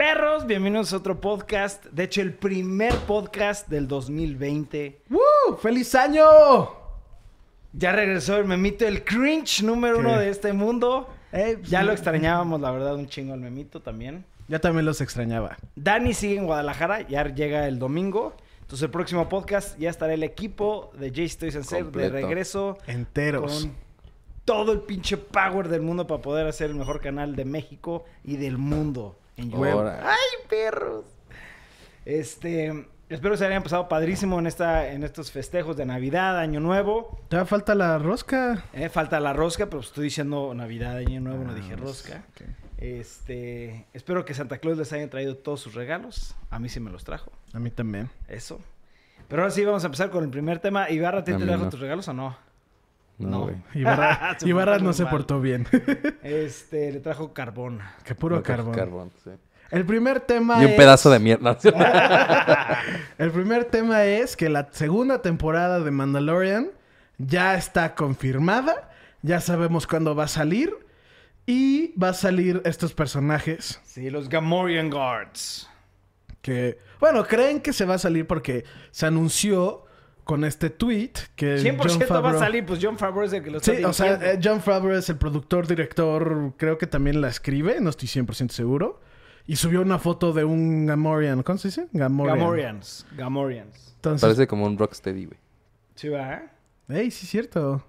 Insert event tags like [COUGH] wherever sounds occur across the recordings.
Perros, bienvenidos a otro podcast. De hecho, el primer podcast del 2020. ¡Woo! ¡Feliz año! Ya regresó el memito, el cringe número ¿Qué? uno de este mundo. Eh, pues, Ya lo extrañábamos, la verdad, un chingo al memito también. Ya también los extrañaba. Dani sigue en Guadalajara, ya llega el domingo. Entonces, el próximo podcast ya estará el equipo de Jay Toys and Save de regreso. Enteros. Con todo el pinche power del mundo para poder hacer el mejor canal de México y del mundo en YouTube. Ahora. ¡Ay, perros! Este, espero que se hayan pasado padrísimo en esta, en estos festejos de Navidad, Año Nuevo. Ya falta la rosca. Eh, falta la rosca, pero estoy diciendo Navidad, Año Nuevo, no Ah, dije pues, rosca. Este, espero que Santa Claus les haya traído todos sus regalos. A mí sí me los trajo. A mí también. Eso. Pero ahora sí vamos a empezar con el primer tema. Ibarra, ¿te mí trajo no. tus regalos o no? No. [LAUGHS] Ibarra, [LAUGHS] no se mal. portó bien. Este, le trajo carbón. que puro carbón. sí. El primer tema Y un es- pedazo de mierda. [LAUGHS] El primer tema es que la segunda temporada de Mandalorian ya está confirmada. Ya sabemos cuándo va a salir. Y va a salir estos personajes Sí, los Gamorrean Guards. que... Bueno, creen que se va a salir porque se anunció con este tweet que 100% Jon va a Favreau- salir, pues John Favreau es el que lo está Sí, o sea, eh, John Favreau es el productor, director, creo que también la escribe, no estoy 100% seguro. Y subió una foto de un Gamorrean, ¿cómo se dice? Gamorrean. Gamorreans. Gamorreans. Entonces, Parece como un rocksteady, güey. Sí, va. Ey, sí, cierto.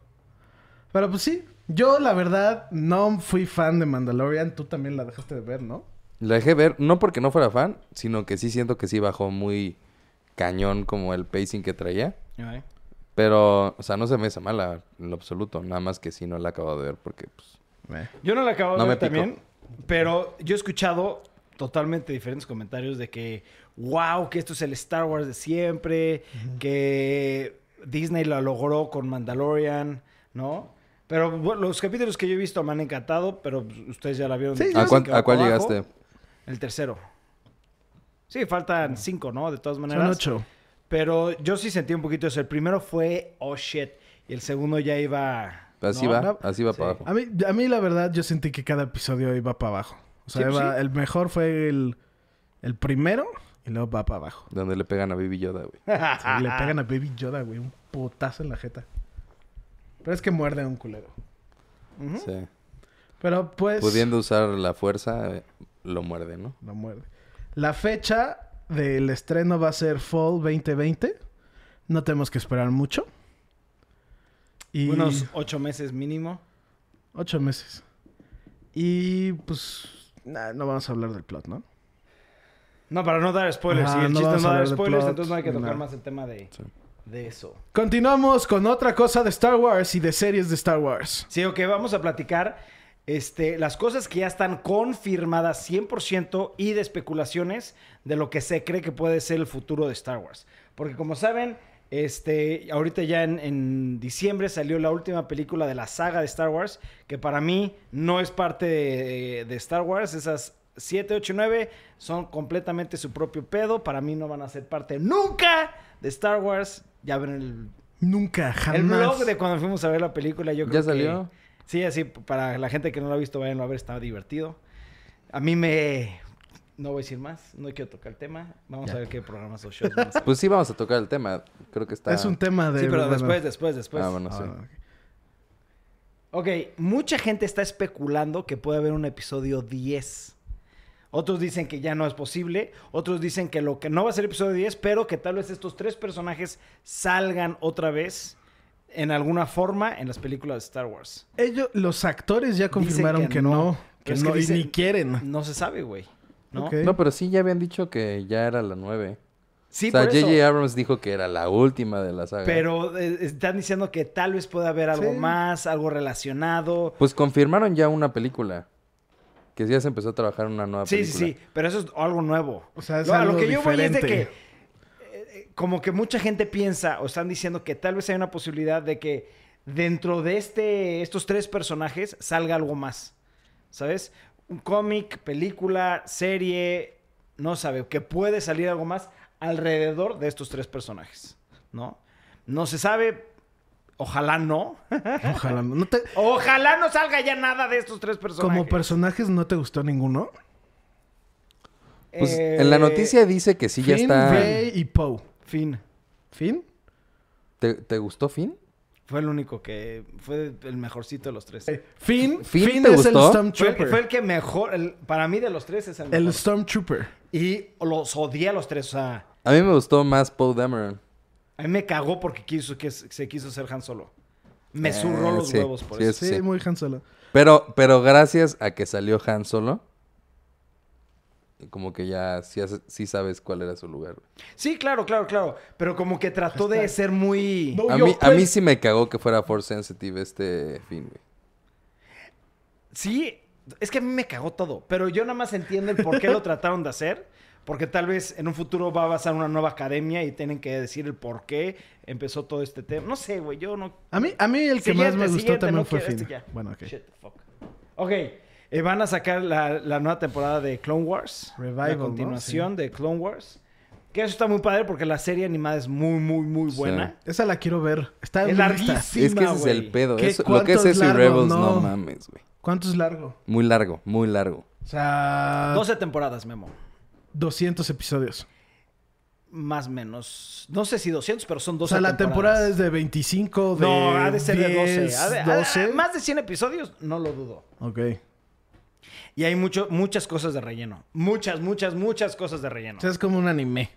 Pero pues sí, yo la verdad no fui fan de Mandalorian. Tú también la dejaste de ver, ¿no? La dejé ver, no porque no fuera fan, sino que sí siento que sí bajó muy cañón como el pacing que traía. Pero, o sea, no se me hace mala en lo absoluto. Nada más que sí no la he acabado de ver porque, pues... Yo no la acabo de No ver me también, pero yo he escuchado totalmente diferentes comentarios de que, wow, que esto es el Star Wars de siempre, que Disney lo logró con Mandalorian, ¿no? Pero bueno, los capítulos que yo he visto me han encantado, pero pues, ustedes ya la vieron. Sí, ¿A, cuán- cuál abajo. llegaste? El tercero. Sí, faltan cinco, ¿no? De todas maneras. Son ocho. Pero yo sí sentí un poquito eso. El primero fue, oh shit. Y el segundo ya iba. Así ¿no? va, no. así va Sí. para abajo. A mí, a mí la verdad yo sentí que cada episodio iba para abajo. O sea, Sí, pues iba- sí. el mejor fue el, el primero y luego va para abajo. [LAUGHS] Donde le pegan a Baby Yoda, güey. Sí, le pegan a Baby Yoda, güey, un putazo en la jeta. Pero es que muerde a un culero. Sí. Pero pues... Pudiendo usar la fuerza, eh, lo muerde, ¿no? Lo muerde. La fecha del estreno va a ser Fall 2020. No tenemos que esperar mucho. Y Unos ocho meses mínimo. ocho meses. Y pues nah, no vamos a hablar del plot, ¿no? No, para no dar spoilers. Ajá, si el no chiste no dar spoilers, plot, entonces no hay que tocar más el tema de, Sí. de eso. Continuamos con otra cosa de Star Wars y de series de Star Wars. Sí, ok, vamos a platicar este, las cosas que ya están confirmadas 100% y de especulaciones de lo que se cree que puede ser el futuro de Star Wars. Porque como saben, este, ahorita ya en, en diciembre salió la última película de la saga de Star Wars, que para mí no es parte de, de Star Wars. Esas 7, 8, 9 son completamente su propio pedo. Para mí no van a ser parte nunca de Star Wars. Ya ven el Nunca, jamás. el blog de cuando fuimos a ver la película, yo creo ¿Ya salió? que... Sí, así, para la gente que no lo ha visto, váyanlo a ver, está divertido. A mí me... No voy a decir más, no quiero tocar el tema. Vamos Ya. a ver qué programas o shows hacer. Pues sí vamos a tocar el tema. Creo que está... Es un tema de... Sí, pero bueno, después, después, después. Ah, bueno, ah, sí. ok. Ok, mucha gente está especulando que puede haber un episodio 10. Otros dicen que ya no es posible. Otros dicen que lo que no va a ser episodio 10, pero que tal vez estos tres personajes salgan otra vez en alguna forma en las películas de Star Wars. Ellos, los actores ya confirmaron que que, no. no. Que no, y ni quieren. No se sabe, güey. ¿no? No, pero sí ya habían dicho que ya era la nueve. Sí, o sea. J.J. Abrams dijo que era la última de la saga. Pero eh, están diciendo que tal vez pueda haber algo Sí. más, algo relacionado. Pues confirmaron ya una película. Que ya se empezó a trabajar una nueva Sí, película. sí, sí, pero eso es algo nuevo. O sea, es Lo- a algo lo que yo voy es de que como que mucha gente piensa o están diciendo que tal vez hay una posibilidad de que dentro de este estos tres personajes salga algo más. ¿Sabes? Un cómic, película, serie, no sabe, que puede salir algo más alrededor de estos tres personajes, ¿no? No se sabe, ojalá no. [LAUGHS] Ojalá no. ¿No te- Ojalá no salga ya nada de estos tres personajes. como personajes no te gustó ninguno. Pues Eh, en la noticia dice que sí ya está. Rey y Poe. Finn. ¿Finn? ¿Te, te gustó Finn? Fue el único que... Fue el mejorcito de los tres. Finn, ¿Finn Finn es el gustó? Fue el, Stormtrooper. fue el que mejor... el- para mí de los tres es el mejor. El Stormtrooper. Y los odié a los tres. O sea, A mí me gustó más Poe Dameron. a mí me cagó porque quiso, que se quiso ser Han Solo. Me Eh, zurró los sí, huevos por sí, eso. Sí, Sí. muy Han Solo. Pero, pero gracias a que salió Han Solo, como que ya sí, sí sabes cuál era su lugar. güey. Sí, claro, claro, claro. Pero como que trató de ser muy... No, A yo, mí, a pues- mí sí me cagó que fuera Force Sensitive este Finn, güey. Sí, es que a mí me cagó todo. Pero yo nada más entiendo el por qué lo [LAUGHS] trataron de hacer. Porque tal vez en un futuro va a pasar una nueva academia y tienen que decir el por qué empezó todo este tema. No sé, güey, yo no... A mí, a mí el que más me gustó también no fue Finn. este. Bueno, ok. Shit the fuck. Ok, eh, van a sacar la, la nueva temporada de Clone Wars. Revival, La ¿no? continuación de Clone Wars. Que eso está muy padre porque la serie animada es muy, muy, muy Sí. buena. Esa la quiero ver. Está Es larguísima. es que ese es el pedo. ¿Qué- Eso- lo que es eso y largo? Rebels, no. No. mames, güey. ¿Cuánto es largo? Muy largo, muy largo. O sea, 12 temporadas, Memo. 200 episodios. Más o menos. No sé si 200, pero son O 12 sea, la temporadas. temporada es de 25, de No, ha de ser de 12. 10, Ha de- ha de- 12. más de 100 episodios, no lo dudo. Ok. Y hay mucho, muchas cosas de relleno. Muchas, muchas, muchas cosas de relleno. O sea, es como un anime.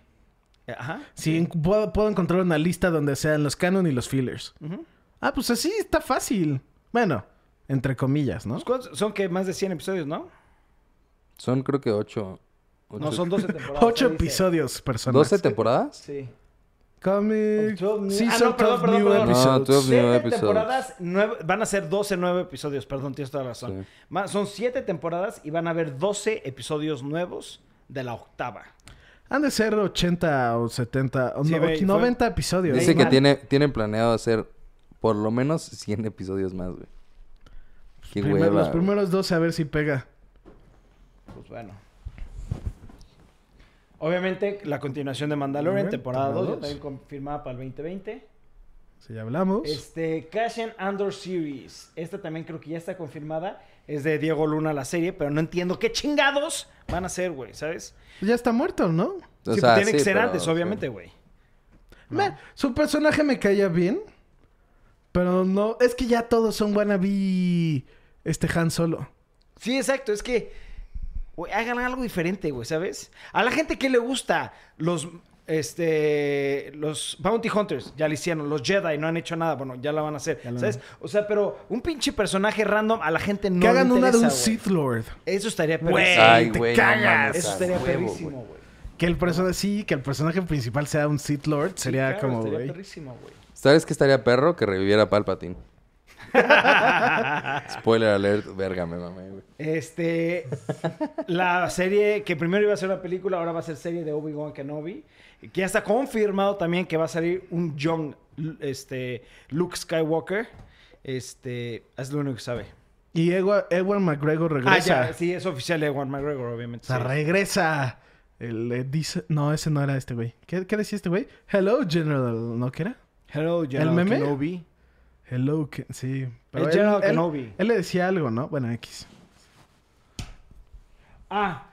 Ajá. Sí, puedo, puedo encontrar una lista donde sean los canon y los fillers. Ah, pues así está fácil. Bueno, entre comillas, ¿no? Pues. Son que más de 100 episodios, ¿no? Son creo que ocho. No, son 12 temporadas. [LAUGHS] Ocho ahí dice. episodios, personas. ¿12 temporadas? Sí. Comic. Of 12 new- Season Ah, no, perdón, perdón, perdón. No, episodes. 12 new Siete episodes. temporadas, nueve- van a ser 12 nueve episodios, perdón, tienes toda la razón. Sí. Son 7 temporadas y van a haber 12 episodios nuevos de la octava. Han de ser 80 o 70 o Sí, no- ve, y fue- 90 episodios. Dice que tiene, tienen planeado hacer por lo menos 100 episodios más, güey. Qué Primer- hueva. los güey. primeros 12 a ver si pega. Pues bueno. Obviamente, la continuación de Mandalorian, Bien, temporada 2, ya temporada dos. también confirmada para el 2020. Si ya hablamos. Este, Cassian Andor Series. Esta también creo que ya está confirmada. Es de Diego Luna la serie, pero no entiendo qué chingados van a hacer, güey, ¿sabes? Ya está muerto, ¿no? O Sí, sea, tiene que sí, ser pero, antes, sí. obviamente, güey. Me- su personaje me caía bien. Pero no. Es que ya todos son wannabe. Este Han Solo. Sí, exacto. Es que, güey, hagan algo diferente, güey, ¿sabes? A la gente que le gusta los, este, los Bounty Hunters, ya lo hicieron. Los Jedi no han hecho nada. Bueno, ya la van a hacer, ¿sabes? O sea, pero un pinche personaje random a la gente no que le hagan una de un. Sith Lord. Eso estaría Güey, te no cagas. mames, Eso estaría huevo, perrísimo, güey. Que el personaje, sí, que el personaje principal sea un Sith Lord. Sí, Sería claro, como, estaría güey. perrísimo, güey. ¿Sabes qué estaría perro? Que reviviera Palpatine. [LAUGHS] Spoiler alert, verga, me mamé, güey. Este, la serie que primero iba a ser una película, ahora va a ser serie de Obi-Wan Kenobi. Que ya está confirmado también que va a salir un young, este, Luke Skywalker. Este, es lo único que sabe. Y Ewa- Ewan McGregor regresa. Ah, ya, sí, es oficial de Ewan McGregor, obviamente. O sea, sí. regresa. El, eh, dice... No, ese no era este güey. ¿Qué, qué decía este güey? Hello, General. ¿No qué era? Hello, General meme? Kenobi. Hello, Ke- sí. Es General él, Kenobi. él le decía algo, ¿no? Bueno, X. Ah,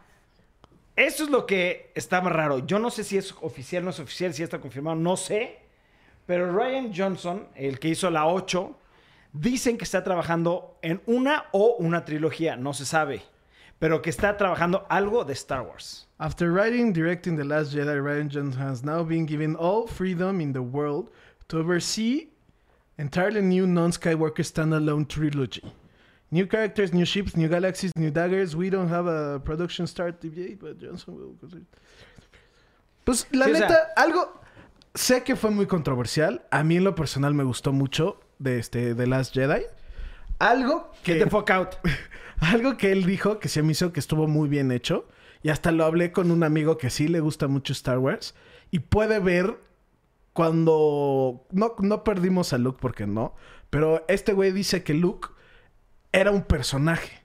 eso es lo que está más raro. Yo no sé si es oficial, no es oficial, si está confirmado, no sé. Pero Ryan Johnson, el que hizo la 8, dicen que está trabajando en una o una trilogía, no se sabe. Pero que está trabajando algo de Star Wars. After writing, directing The Last Jedi, Ryan Johnson has now been given all freedom in the world to oversee entirely new non-Skywalker standalone trilogy. New characters, new ships, new galaxies, new daggers. We don't have a production start date, but Johnson will... Pues la Sí, o sea- neta, algo... Sé que fue muy controversial. A mí en lo personal me gustó mucho de este The Last Jedi. Algo que... Get the fuck out. [LAUGHS] Algo que él dijo que se me hizo que estuvo muy bien hecho. Y hasta lo hablé con un amigo que sí le gusta mucho Star Wars. Y puede ver cuando... No, no perdimos a Luke porque no. Pero este güey dice que Luke era un personaje.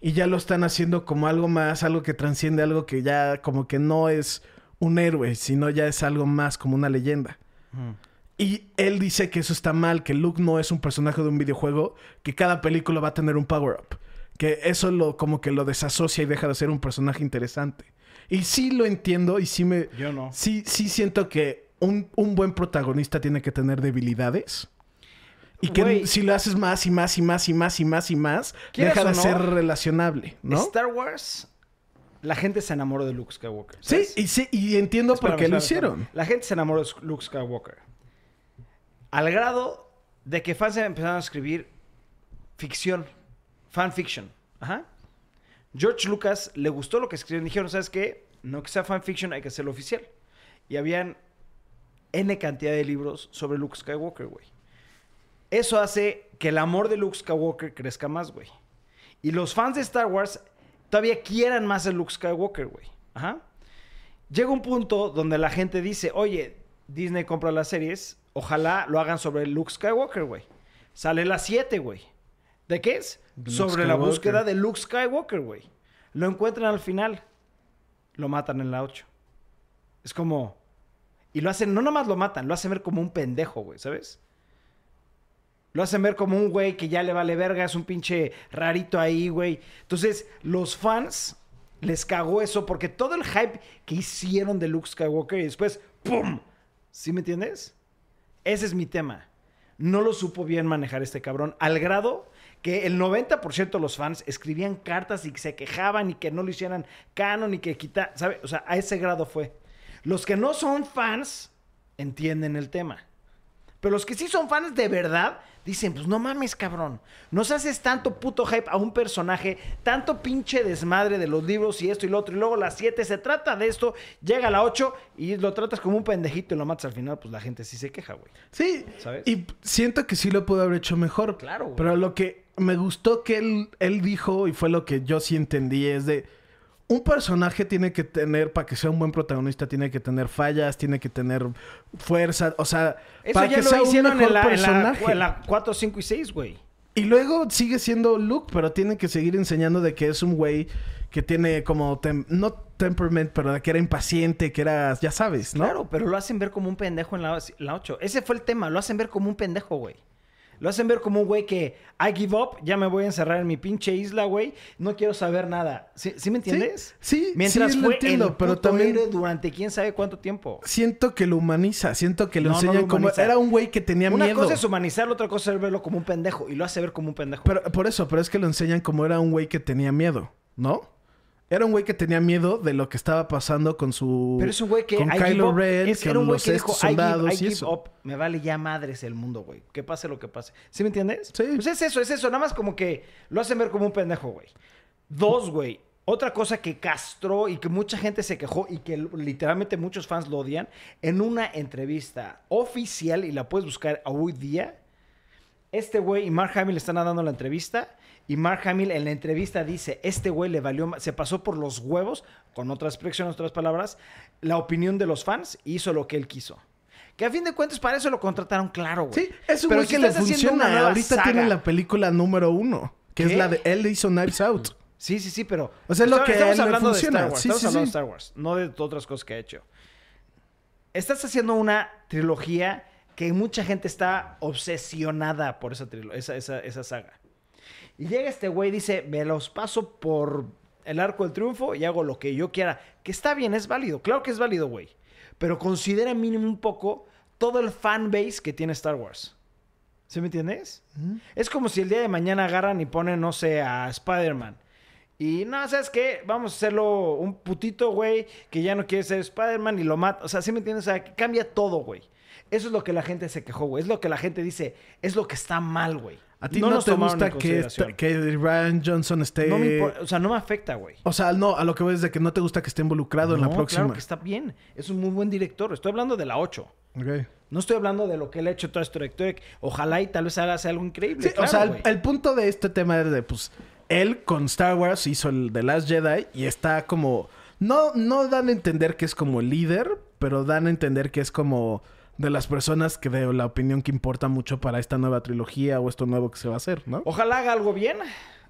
Y ya lo están haciendo como algo más, algo que transciende, algo que ya como que no es un héroe, sino ya es algo más como una leyenda. Y él dice que eso está mal, que Luke no es un personaje de un videojuego, que cada película va a tener un power-up. Que eso lo como que lo desasocia y deja de ser un personaje interesante. Y sí lo entiendo y sí me... Yo no. Sí, sí siento que un, un buen protagonista tiene que tener debilidades. Y que si lo haces más y más y más y más y más y más, deja de no, ser relacionable, ¿no? Star Wars, la gente se enamoró de Luke Skywalker. Sí, y, sí, y entiendo por Espérame, qué lo hicieron. espérame. La gente se enamoró de Luke Skywalker. Al grado de que fans empezaron a escribir ficción, fanfiction. Ajá. George Lucas le gustó lo que escribieron. Dijeron, ¿sabes qué? No que sea fanfiction, hay que hacerlo oficial. Y habían N cantidad de libros sobre Luke Skywalker, güey. Eso hace que el amor de Luke Skywalker crezca más, güey. Y los fans de Star Wars todavía quieran más a Luke Skywalker, güey. Ajá. Llega un punto donde la gente dice, oye, Disney compra las series, ojalá lo hagan sobre Luke Skywalker, güey. Sale la 7, güey. ¿De qué es? Luke sobre la búsqueda de Luke Skywalker, güey. Lo encuentran al final. Lo matan en la 8. Es como... Y lo hacen, no nomás lo matan, lo hacen ver como un pendejo, güey, ¿sabes? Lo hacen ver como un güey que ya le vale verga, es un pinche rarito ahí, güey. Entonces, los fans les cagó eso porque todo el hype que hicieron de Luke Skywalker y después, ¡pum! ¿Sí me entiendes? Ese es mi tema. No lo supo bien manejar este cabrón, al grado que el 90% de los fans escribían cartas y se quejaban y que no lo hicieran canon y que quita, ¿sabe? O sea, a ese grado fue. Los que no son fans entienden el tema. Pero los que sí son fans de verdad dicen, pues no mames, cabrón. Nos haces tanto puto hype a un personaje, tanto pinche desmadre de los libros y esto y lo otro. Y luego la 7 se trata de esto, llega a la 8 y lo tratas como un pendejito y lo matas al final, pues la gente sí se queja, güey. Sí, ¿Sabes? y siento que sí lo pudo haber hecho mejor. Claro, güey. Pero lo que me gustó que él, él dijo, y fue lo que yo sí entendí, es de un personaje tiene que tener, para que sea un buen protagonista, tiene que tener fallas, tiene que tener fuerza, o sea, Eso para ya que lo sea un mejor en la, en, la, personaje. en la 4, 5 y 6, güey. Y luego sigue siendo Luke, pero tiene que seguir enseñando de que es un güey que tiene como, tem- no temperament, pero de que era impaciente, que era, ya sabes, ¿no? Claro, pero lo hacen ver como un pendejo en la, la 8. Ese fue el tema, lo hacen ver como un pendejo, güey. Lo hacen ver como un güey que I give up, ya me voy a encerrar en mi pinche isla, güey. No quiero saber nada. ¿Sí, sí me entiendes? Sí, Mientras sí lo fue entiendo, el pero también- durante quién sabe cuánto tiempo. Siento que lo humaniza, siento que lo No, lo como... Era un güey que tenía Una miedo. cosa es humanizarlo, otra cosa es verlo como un pendejo. Y lo hace ver como un pendejo. Pero por eso, pero es que lo enseñan como era un güey que tenía miedo, ¿no? Era un güey que tenía miedo de lo que estaba pasando con su... Pero es un güey que Con I Kylo. Ren, Es- era un güey que dijo, estos I give, soldados y eso. up. Me vale ya madres el mundo, güey. Que pase lo que pase. ¿Sí me entiendes? Sí. Pues es eso, es eso. Nada más como que lo hacen ver como un pendejo, güey. Dos, güey. Otra cosa que castró y que mucha gente se quejó y que literalmente muchos fans lo odian, en una entrevista oficial, y la puedes buscar hoy día, este güey y Mark Hamill están dando la entrevista y Mark Hamill en la entrevista dice, este güey le valió, se pasó por los huevos, con otras expresiones, otras palabras, la opinión de los fans y hizo lo que él quiso. Que a fin de cuentas para eso lo contrataron, claro, güey. Sí, es un Pero güey que le funciona. nueva Ahorita saga- tiene la película número uno, que ¿Qué? es la de... Él hizo Knives Out. Sí, sí, sí, pero... O sea, es lo que estamos él le hablando funciona. de Star Wars. Sí, estamos sí, hablando sí. de Star Wars, no de otras cosas que ha hecho. Estás haciendo una trilogía que mucha gente está obsesionada por esa, esa, esa, esa saga. Y llega este güey y dice, me los paso por el arco del triunfo y hago lo que yo quiera. Que está bien, es válido. Claro que es válido, güey. Pero considera mínimo un poco todo el fanbase que tiene Star Wars. ¿Sí me entiendes? Es como si el día de mañana agarran y ponen, no sé, a Spider-Man. Y no, ¿sabes qué? Vamos a hacerlo un putito, güey, que ya no quiere ser Spider-Man y lo mata. O sea, ¿sí me entiendes? O sea, que cambia todo, güey. Eso es lo que la gente se quejó, güey. Es lo que la gente dice, es lo que está mal, güey. ¿A ti no, te gusta que, esta- que Ryan Johnson esté... No me importa, o sea, no me afecta, güey. O sea, no, a lo que voy es de que no te gusta que esté involucrado en la próxima. Claro que está bien. Es un muy buen director. Estoy hablando de la 8. Ok. No estoy hablando de lo que él ha hecho toda su trayectoria. Ojalá y tal vez haga algo increíble. Sí, claro, o sea, el, punto de este tema es de, pues, él con Star Wars hizo el The Last Jedi y está como... No, no dan a entender que es como líder, pero dan a entender que es como de las personas que de la opinión que importa mucho para esta nueva trilogía o esto nuevo que se va a hacer, ¿no? Ojalá haga algo bien.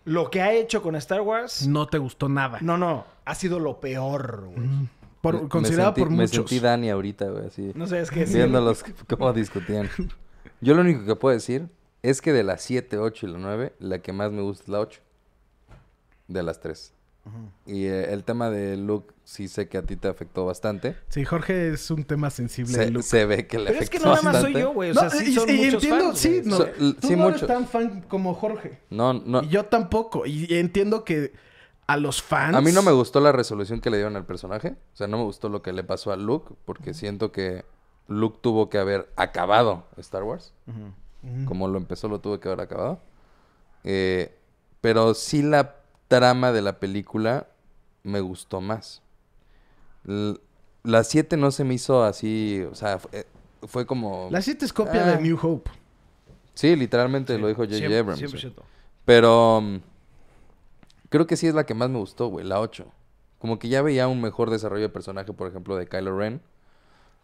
Lo que ha hecho con Star Wars. No te gustó nada. No, no. Ha sido lo peor, güey. Por- Me- considerado me sentí, por Me muchos. sentí Dani ahorita, güey, así. No sabes qué decir. Viéndolos cómo discutían. Yo lo único que puedo decir es que de las 7, 8 y la 9, la que más me gusta es la 8. De las Y eh, el tema de Luke sí sé que a ti te afectó bastante. Sí, Jorge es un tema sensible de Se, Luke. se ve que le Pero es afectó que no nada más soy bastante. yo, güey. O No, sea, sí y- son y muchos entiendo, fans, sí, no, So- tú sí, no mucho. eres tan fan como Jorge. No, no. Y yo tampoco. Y entiendo que a los fans... A mí no me gustó la resolución que le dieron al personaje. O sea, no me gustó lo que le pasó a Luke. Porque siento que Luke tuvo que haber acabado Star Wars. Como lo empezó, lo tuvo que haber acabado. Eh, pero sí la trama de la película me gustó más. L- la 7 no se me hizo así, o sea, fue, fue como... La 7 es copia Ah. de New Hope. Sí, literalmente Sí, lo dijo J.J. 100%, Abrams. güey. 100%. Pero mm, creo que sí es la que más me gustó, güey, la 8. Como que ya veía un mejor desarrollo de personaje, por ejemplo, de Kylo Ren,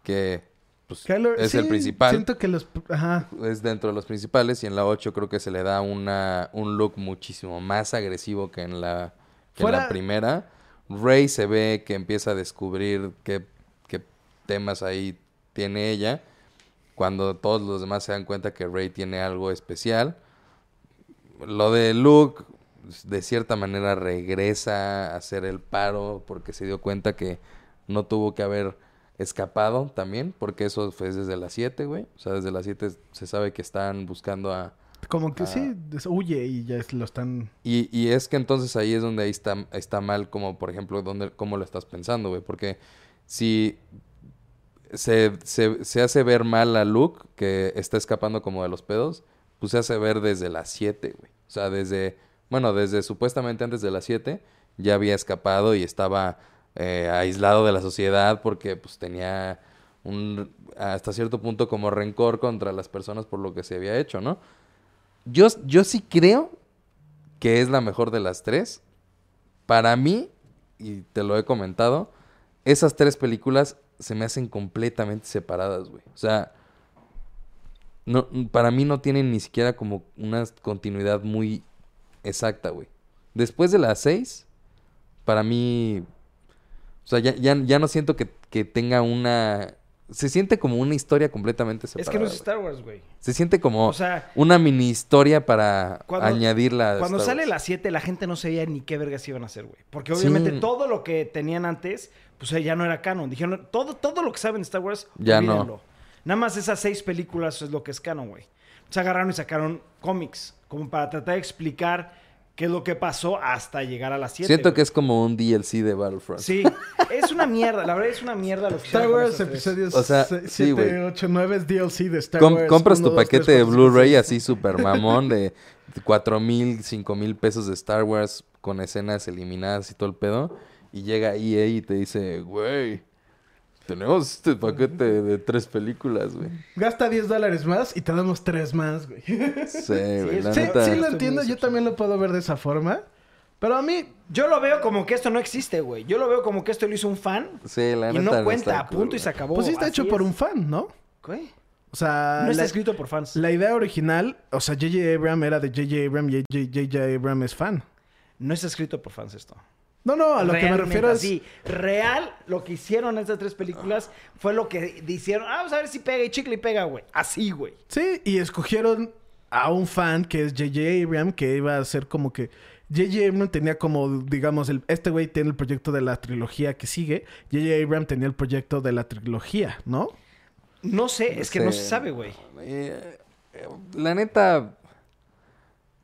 que pues, Kylo- es sí, el principal. Siento que los... Ajá. es dentro de los principales y en la 8 creo que se le da una, un look muchísimo más agresivo que en la, que en la primera. Rey se ve que empieza a descubrir qué, qué temas ahí tiene ella. Cuando todos los demás se dan cuenta que Rey tiene algo especial. Lo de Luke, de cierta manera, regresa a hacer el paro porque se dio cuenta que no tuvo que haber escapado también, porque eso fue desde las 7, güey. O sea, desde las 7 se sabe que están buscando a... Como que sí, huye y ya es- lo están... Y, y es que entonces ahí es donde ahí está, está mal, como por ejemplo, donde, cómo lo estás pensando, güey. Porque si se, se, se hace ver mal a Luke, que está escapando como de los pedos, pues se hace ver desde las 7, güey. O sea, desde, bueno, desde supuestamente antes de las 7, ya había escapado y estaba eh, aislado de la sociedad porque pues tenía un, hasta cierto punto como rencor contra las personas por lo que se había hecho, ¿no? Yo, yo sí creo que es la mejor de las tres. Para mí, y te lo he comentado, esas tres películas se me hacen completamente separadas, güey. O sea, no, para mí no tienen ni siquiera como una continuidad muy exacta, güey. Después de las seis, para mí, o sea, ya, ya, ya no siento que, que tenga una... Se siente como una historia completamente separada. Es que no es. Star Wars, güey. Se siente como O sea, una mini historia para Cuando- añadirla. Cuando Star sale Wars. la 7, la gente no sabía ni qué vergas iban a hacer, güey. Porque Sí. obviamente todo lo que tenían antes, pues eh, ya no era canon. Dijeron, todo, todo lo que saben de Star Wars, Ya no. Nada más esas seis películas es lo que es canon, güey. Se agarraron y sacaron cómics, como para tratar de explicar qué es lo que pasó hasta llegar a las 7. Siento que es como un DLC de Battlefront. Sí, es una mierda, la verdad es una mierda lo que Star Wars episodios O sea, 7, sí, güey. 8, 9 es DLC de Star Com- Wars. compras uno, tu dos, paquete tres, de Blu-ray así super mamón de cuatro mil, cinco mil pesos de Star Wars con escenas eliminadas y todo el pedo. Y llega EA y te dice, güey, tenemos este paquete de tres películas, güey. Gasta 10 dólares más y te damos 3 más, güey. Sí, Sí, güey, la sí, neta. sí lo entiendo. Yo también lo puedo ver de esa forma. Pero a mí, Yo lo veo como que esto no existe, güey. Yo lo veo como que esto lo hizo un fan Sí, la y neta no cuenta, a cool, punto y se acabó. pues sí está Así hecho por es. un fan, ¿no? ¿Qué? O sea, No está la, escrito por fans. la idea original, o sea, J.J. Abrams era de J.J. Abrams y J.J. Abrams es fan. No está escrito por fans esto. No, no, a lo que me refiero es... así, real, lo que hicieron estas tres películas fue lo que hicieron. Ah, vamos a ver si pega y chicle y pega, güey. Así, güey. Sí, y escogieron a un fan que es J.J. Abrams, que iba a ser como que... J.J. Abrams tenía como, digamos, el, este güey tiene el proyecto de la trilogía que sigue. J.J. Abrams tenía el proyecto de la trilogía, ¿no? No sé, es que no se sabe, güey. Eh, eh, la neta,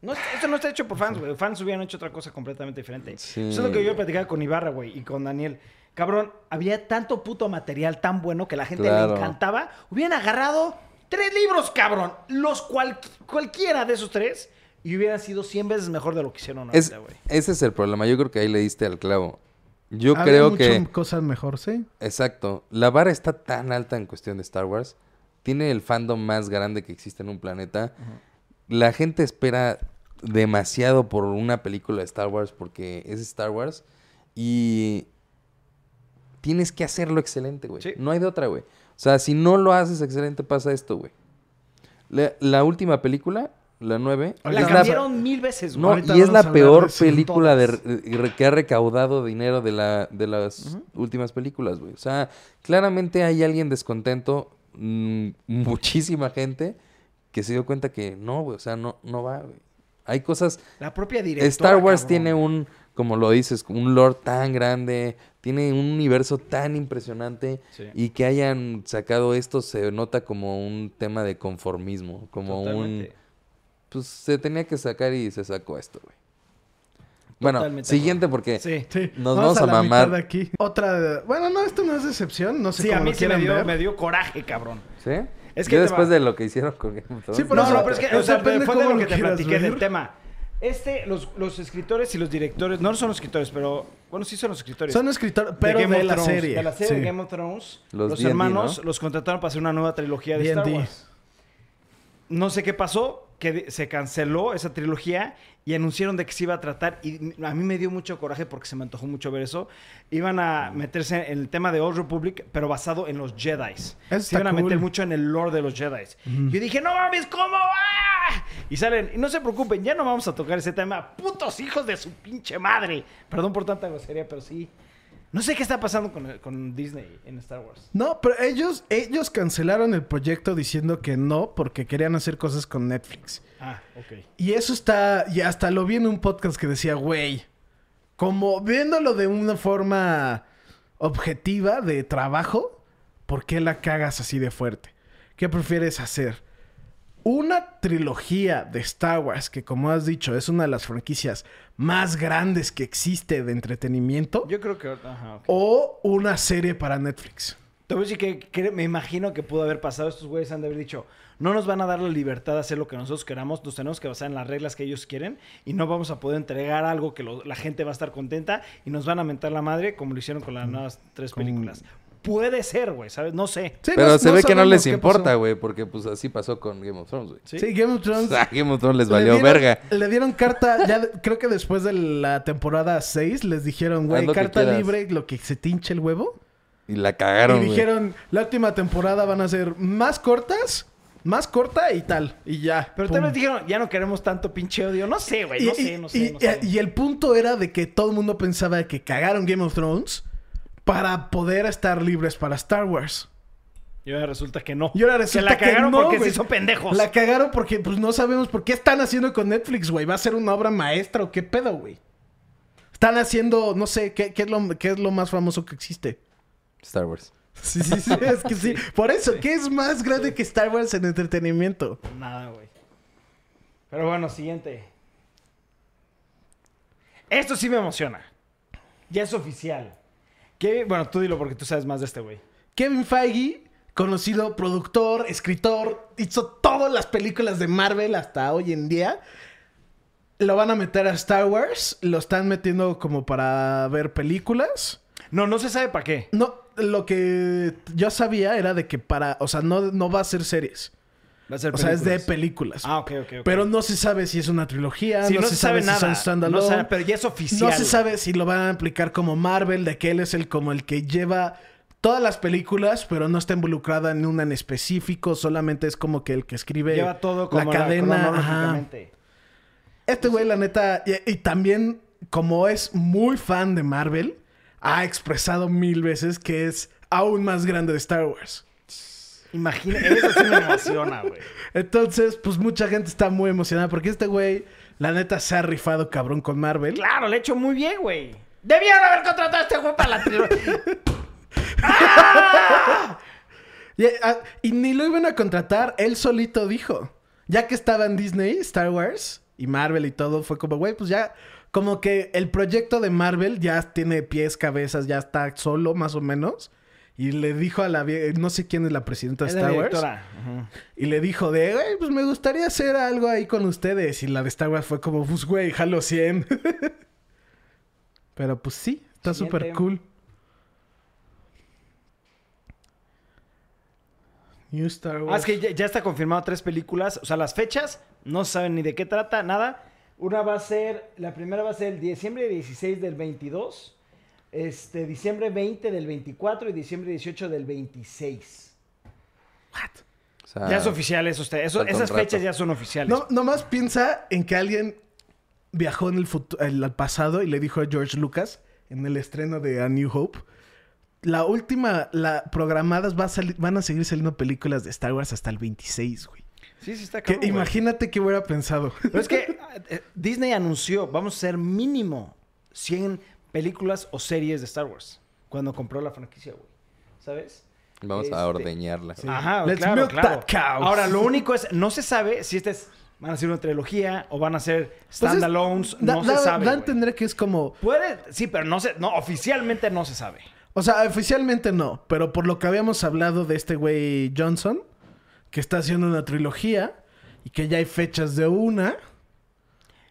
No, esto no está hecho por fans, güey. Fans hubieran hecho otra cosa completamente diferente. Sí. Eso es lo que yo platicaba con Ibarra, güey, y con Daniel. Cabrón, había tanto puto material tan bueno que la gente Claro. le encantaba. Hubieran agarrado tres libros, cabrón. Los cual, cualquiera de esos tres. Y hubieran sido 100 veces mejor de lo que hicieron es, ahorita, güey. ese es el problema. Yo creo que ahí le diste al clavo. Yo Había creo mucho que... cosas mejor, sí. Exacto. La vara está tan alta en cuestión de Star Wars. Tiene el fandom más grande que existe en un planeta. La gente espera demasiado por una película de Star Wars porque es Star Wars. Y tienes que hacerlo excelente, güey. Sí. No hay de otra, güey. O sea, si no lo haces excelente, pasa esto, güey. La, la última película, la 9, La es cambiaron mil veces, güey. no, Ahorita y es la peor película de, que ha recaudado dinero de, la, de las últimas películas, güey. O sea, claramente hay alguien descontento, mm, muchísima gente que se dio cuenta que no, güey, o sea, no, no va, güey. Hay cosas... La propia directora. Star Wars cabrón. tiene un como lo dices, un lore tan grande, tiene un universo tan impresionante Sí. y que hayan sacado esto se nota como un tema de conformismo, como un... Pues se tenía que sacar y se sacó esto, güey. Bueno, Totalmente siguiente porque Sí. Sí. Nos vamos a la mamar. mitad de aquí. Otra. Bueno, no, esto no es decepción. No sé Sí, cómo a mí lo sí me dio, ver. me dio coraje, cabrón. ¿Sí? Es que Yo después va- de lo que hicieron con Game of Thrones. Sí, por no, no, pero es que, o sea, depende fue de lo lo que te platiqué del tema. Este, los, los escritores y los directores, no son los escritores, pero, bueno, sí son los escritores. Son escritores, de pero de, Game of la Thrones, serie. De la serie Sí. de Game of Thrones, Los hermanos ¿no? los contrataron para hacer una nueva trilogía de Star. Wars. No sé qué pasó, que se canceló esa trilogía y anunciaron de que se iba a tratar. Y a mí me dio mucho coraje porque se me antojó mucho ver eso. Iban a meterse en el tema de Old Republic, pero basado en los Jedi. Se iban a cool. meter mucho en el lore de los Jedi. Yo dije, no mames, ¿cómo va? Y salen, y no se preocupen, ya no vamos a tocar ese tema. Putos hijos de su pinche madre. Perdón por tanta grosería, pero sí. No sé qué está pasando con, con Disney en Star Wars. No, pero ellos, ellos cancelaron el proyecto diciendo que no, porque querían hacer cosas con Netflix. Ah, ok. Y eso está, y hasta lo vi en un podcast que decía, güey, como viéndolo de una forma objetiva de trabajo, ¿por qué la cagas así de fuerte? ¿Qué prefieres hacer? Una trilogía de Star Wars, que como has dicho, es una de las franquicias más grandes que existe de entretenimiento, Yo creo que. Ajá, o una serie para Netflix. Te voy a decir que, que me imagino que pudo haber pasado. Estos güeyes han de haber dicho: No nos van a dar la libertad de hacer lo que nosotros queramos. Nos tenemos que basar en las reglas que ellos quieren. Y no vamos a poder entregar algo que lo- la gente va a estar contenta. Y nos van a mentar la madre, como lo hicieron con las nuevas tres Con- películas. Puede ser, güey, ¿sabes? No sé. Sí, Pero no- se ve que no les importa, güey, porque pues así pasó con Game of Thrones, güey. Sí. Sí, Game of O Thrones. sea, [LAUGHS] Game of Thrones les Le valió dieron- verga. Le dieron carta, ya creo que después de la temporada 6 les dijeron, güey, carta libre, lo que se te hinche el huevo. Y la cagaron, y dijeron, la última temporada van a ser más cortas, más corta y tal. Y ya. Pero vez dijeron: Ya no queremos tanto pinche odio. No sé, güey. No Y- sé, y- no sé. y- no sé. y el punto era de que todo el mundo pensaba que cagaron Game of Thrones para poder estar libres para Star Wars. Y ahora resulta que no. Y ahora que resulta la que cagaron no, porque se hizo pendejos. La cagaron porque pues no sabemos por qué están haciendo con Netflix, güey. ¿Va a ser una obra maestra o qué pedo, güey? Están haciendo, no sé, ¿qué, qué es lo, qué es lo más famoso que existe? Star Wars. Sí, sí, sí, es que sí. [LAUGHS] Por eso, ¿qué es más grande que Star Wars en entretenimiento? Nada, güey. Pero bueno, siguiente. Esto sí me emociona. Ya es oficial. Que, bueno, tú dilo porque tú sabes más de este güey. Kevin Feige, conocido productor, escritor, hizo todas las películas de Marvel hasta hoy en día. Lo van a meter a Star Wars, lo están metiendo como para ver películas. No, no se sabe para qué. No, lo que yo sabía era de que para, o sea, no, no va a ser series. Va a ser O sea, es de películas. Ah, ok, ok. Pero no se sabe si es una trilogía, Sí, no, se, sabe, nada. si son standalone. No sabe- pero ya es oficial. No se sabe si lo van a aplicar como Marvel, de que él es el como el que lleva todas las películas, pero no está involucrada en una en específico, solamente es como que el que escribe Lleva todo como la cadena. ajá. Este güey, la neta, y, y también como es muy fan de Marvel, ha expresado mil veces que es aún más grande de Star Wars. Imagina, eso sí me emociona, güey. Entonces, pues mucha gente está muy emocionada porque este güey, la neta, se ha rifado cabrón con Marvel. Claro, le he hecho muy bien, güey. Debieron haber contratado a este güey para la trilogía. [LAUGHS] Y, ah, y ni lo iban a contratar, él solito dijo. Ya que estaba en Disney, Star Wars y Marvel y todo, fue como, güey, pues ya, como que el proyecto de Marvel ya tiene pies, cabezas, ya está solo, más o menos. Y le dijo a la vie- no sé quién es la presidenta de Star Wars. Ajá. Y le dijo de, güey, pues me gustaría hacer algo ahí con ustedes. Y la de Star Wars fue como, pues, güey, jalo 100. [LAUGHS] Pero pues sí, está súper cool. New Star Wars. Ah, es que ya, ya está confirmado tres películas. O sea, las fechas no saben ni de qué trata, nada. Una va a ser, la primera va a ser el diciembre 16 del 22, este, diciembre 20 del 24 y diciembre 18 del 26. O sea, ya es oficial eso, usted. Esas fechas ya son oficiales. No, nomás piensa en que alguien viajó en el, al pasado y le dijo a George Lucas en el estreno de A New Hope. La última, la programadas va a van a seguir saliendo películas de Star Wars hasta el 26, güey. Sí, sí está cabrón, imagínate que hubiera pensado. Pero es que eh, Disney anunció, vamos a ser mínimo 100 películas o series de Star Wars cuando compró la franquicia, güey. ¿Sabes? Vamos Este, a ordeñarla. Ajá, Let's claro, milk claro. that cow. Ahora, lo único es, no se sabe si este es, van a ser una trilogía o van a ser Pues es- standalones, da, no da- se sabe. da a entender que es como... Puede, sí, pero no se, no, oficialmente no se sabe. O sea, oficialmente no, pero por lo que habíamos hablado de este güey Johnson, que está haciendo una trilogía y que ya hay fechas de una.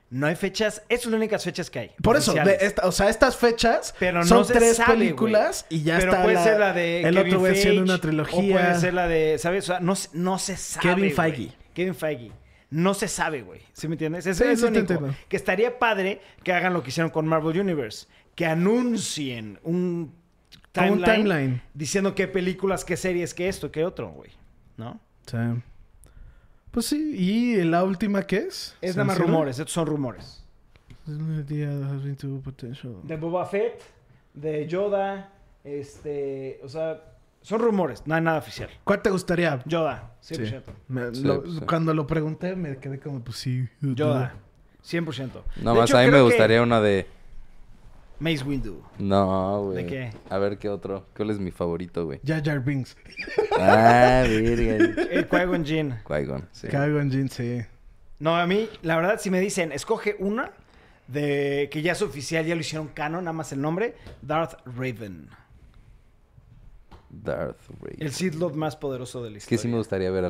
No hay fechas, son las únicas fechas que hay. Por eso, de oficiales. esta- o sea, estas fechas Pero no son se tres sabe, películas y ya Pero está puede la- ser la de el Kevin otro güey Feige, una trilogía. O puede ser la de, ¿sabes? O sea, no, se- no se sabe. Kevin. Feige. Kevin Feige. No se sabe, güey. ¿Sí me entiendes? Eso Sí, es sí único. Que estaría padre que hagan lo que hicieron con Marvel Universe. Que anuncien un timeline, un timeline. diciendo qué películas, qué series, qué esto, qué otro, güey. ¿No? Sí. Pues sí, ¿y la última qué es? Es nada más rumores. Estos son rumores. Potential. De Boba Fett, de Yoda, este... O sea, son rumores. No hay nada oficial. ¿Cuál te gustaría? Yoda, Sí. 100%. Me- Sí, lo- pues, sí. Cuando lo pregunté me quedé como, pues sí. Yoda. 100%. No De más, hecho, a mí me que gustaría una de... Mace Windu. No, güey. ¿De qué? A ver qué otro. ¿Cuál es mi favorito, güey? Jar Jar Binks. Ah, [LAUGHS] virgen. El Qui-Gon Jinn. Qui-Gon, sí. Qui-Gon Jinn, sí. No, a mí, la verdad, si me dicen, escoge una de que ya es oficial, ya lo hicieron canon, nada más el nombre, Darth Raven. Darth Vader. El Sith Lord más poderoso de la Es que historia. sí me gustaría ver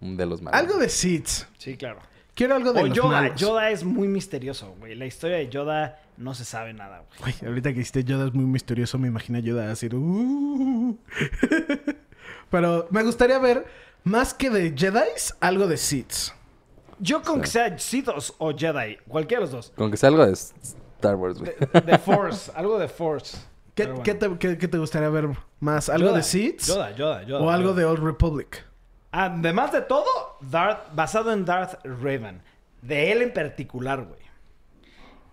un de los malos. Algo de Seeds. Sí, claro. Quiero algo de O los Yoda. malos. Yoda es muy misterioso, güey. La historia de Yoda no se sabe nada, güey. Ahorita que hiciste Yoda es muy misterioso, me imagino Yoda decir... "Uh". [LAUGHS] Pero me gustaría ver, más que de Jedis, algo de Seeds. Yo con que sea Sith o, Jedi, cualquiera de los dos. Con que sea algo de Star Wars, güey. De, de Force, [LAUGHS] algo de Force. ¿Qué, bueno. qué te, qué- qué te gustaría ver más? ¿Algo Yoda, de Seeds? Yoda, Yoda, Yoda. ¿O algo Yoda. de Old Republic? Además de todo, Darth, basado en Darth Raven. De él en particular, güey.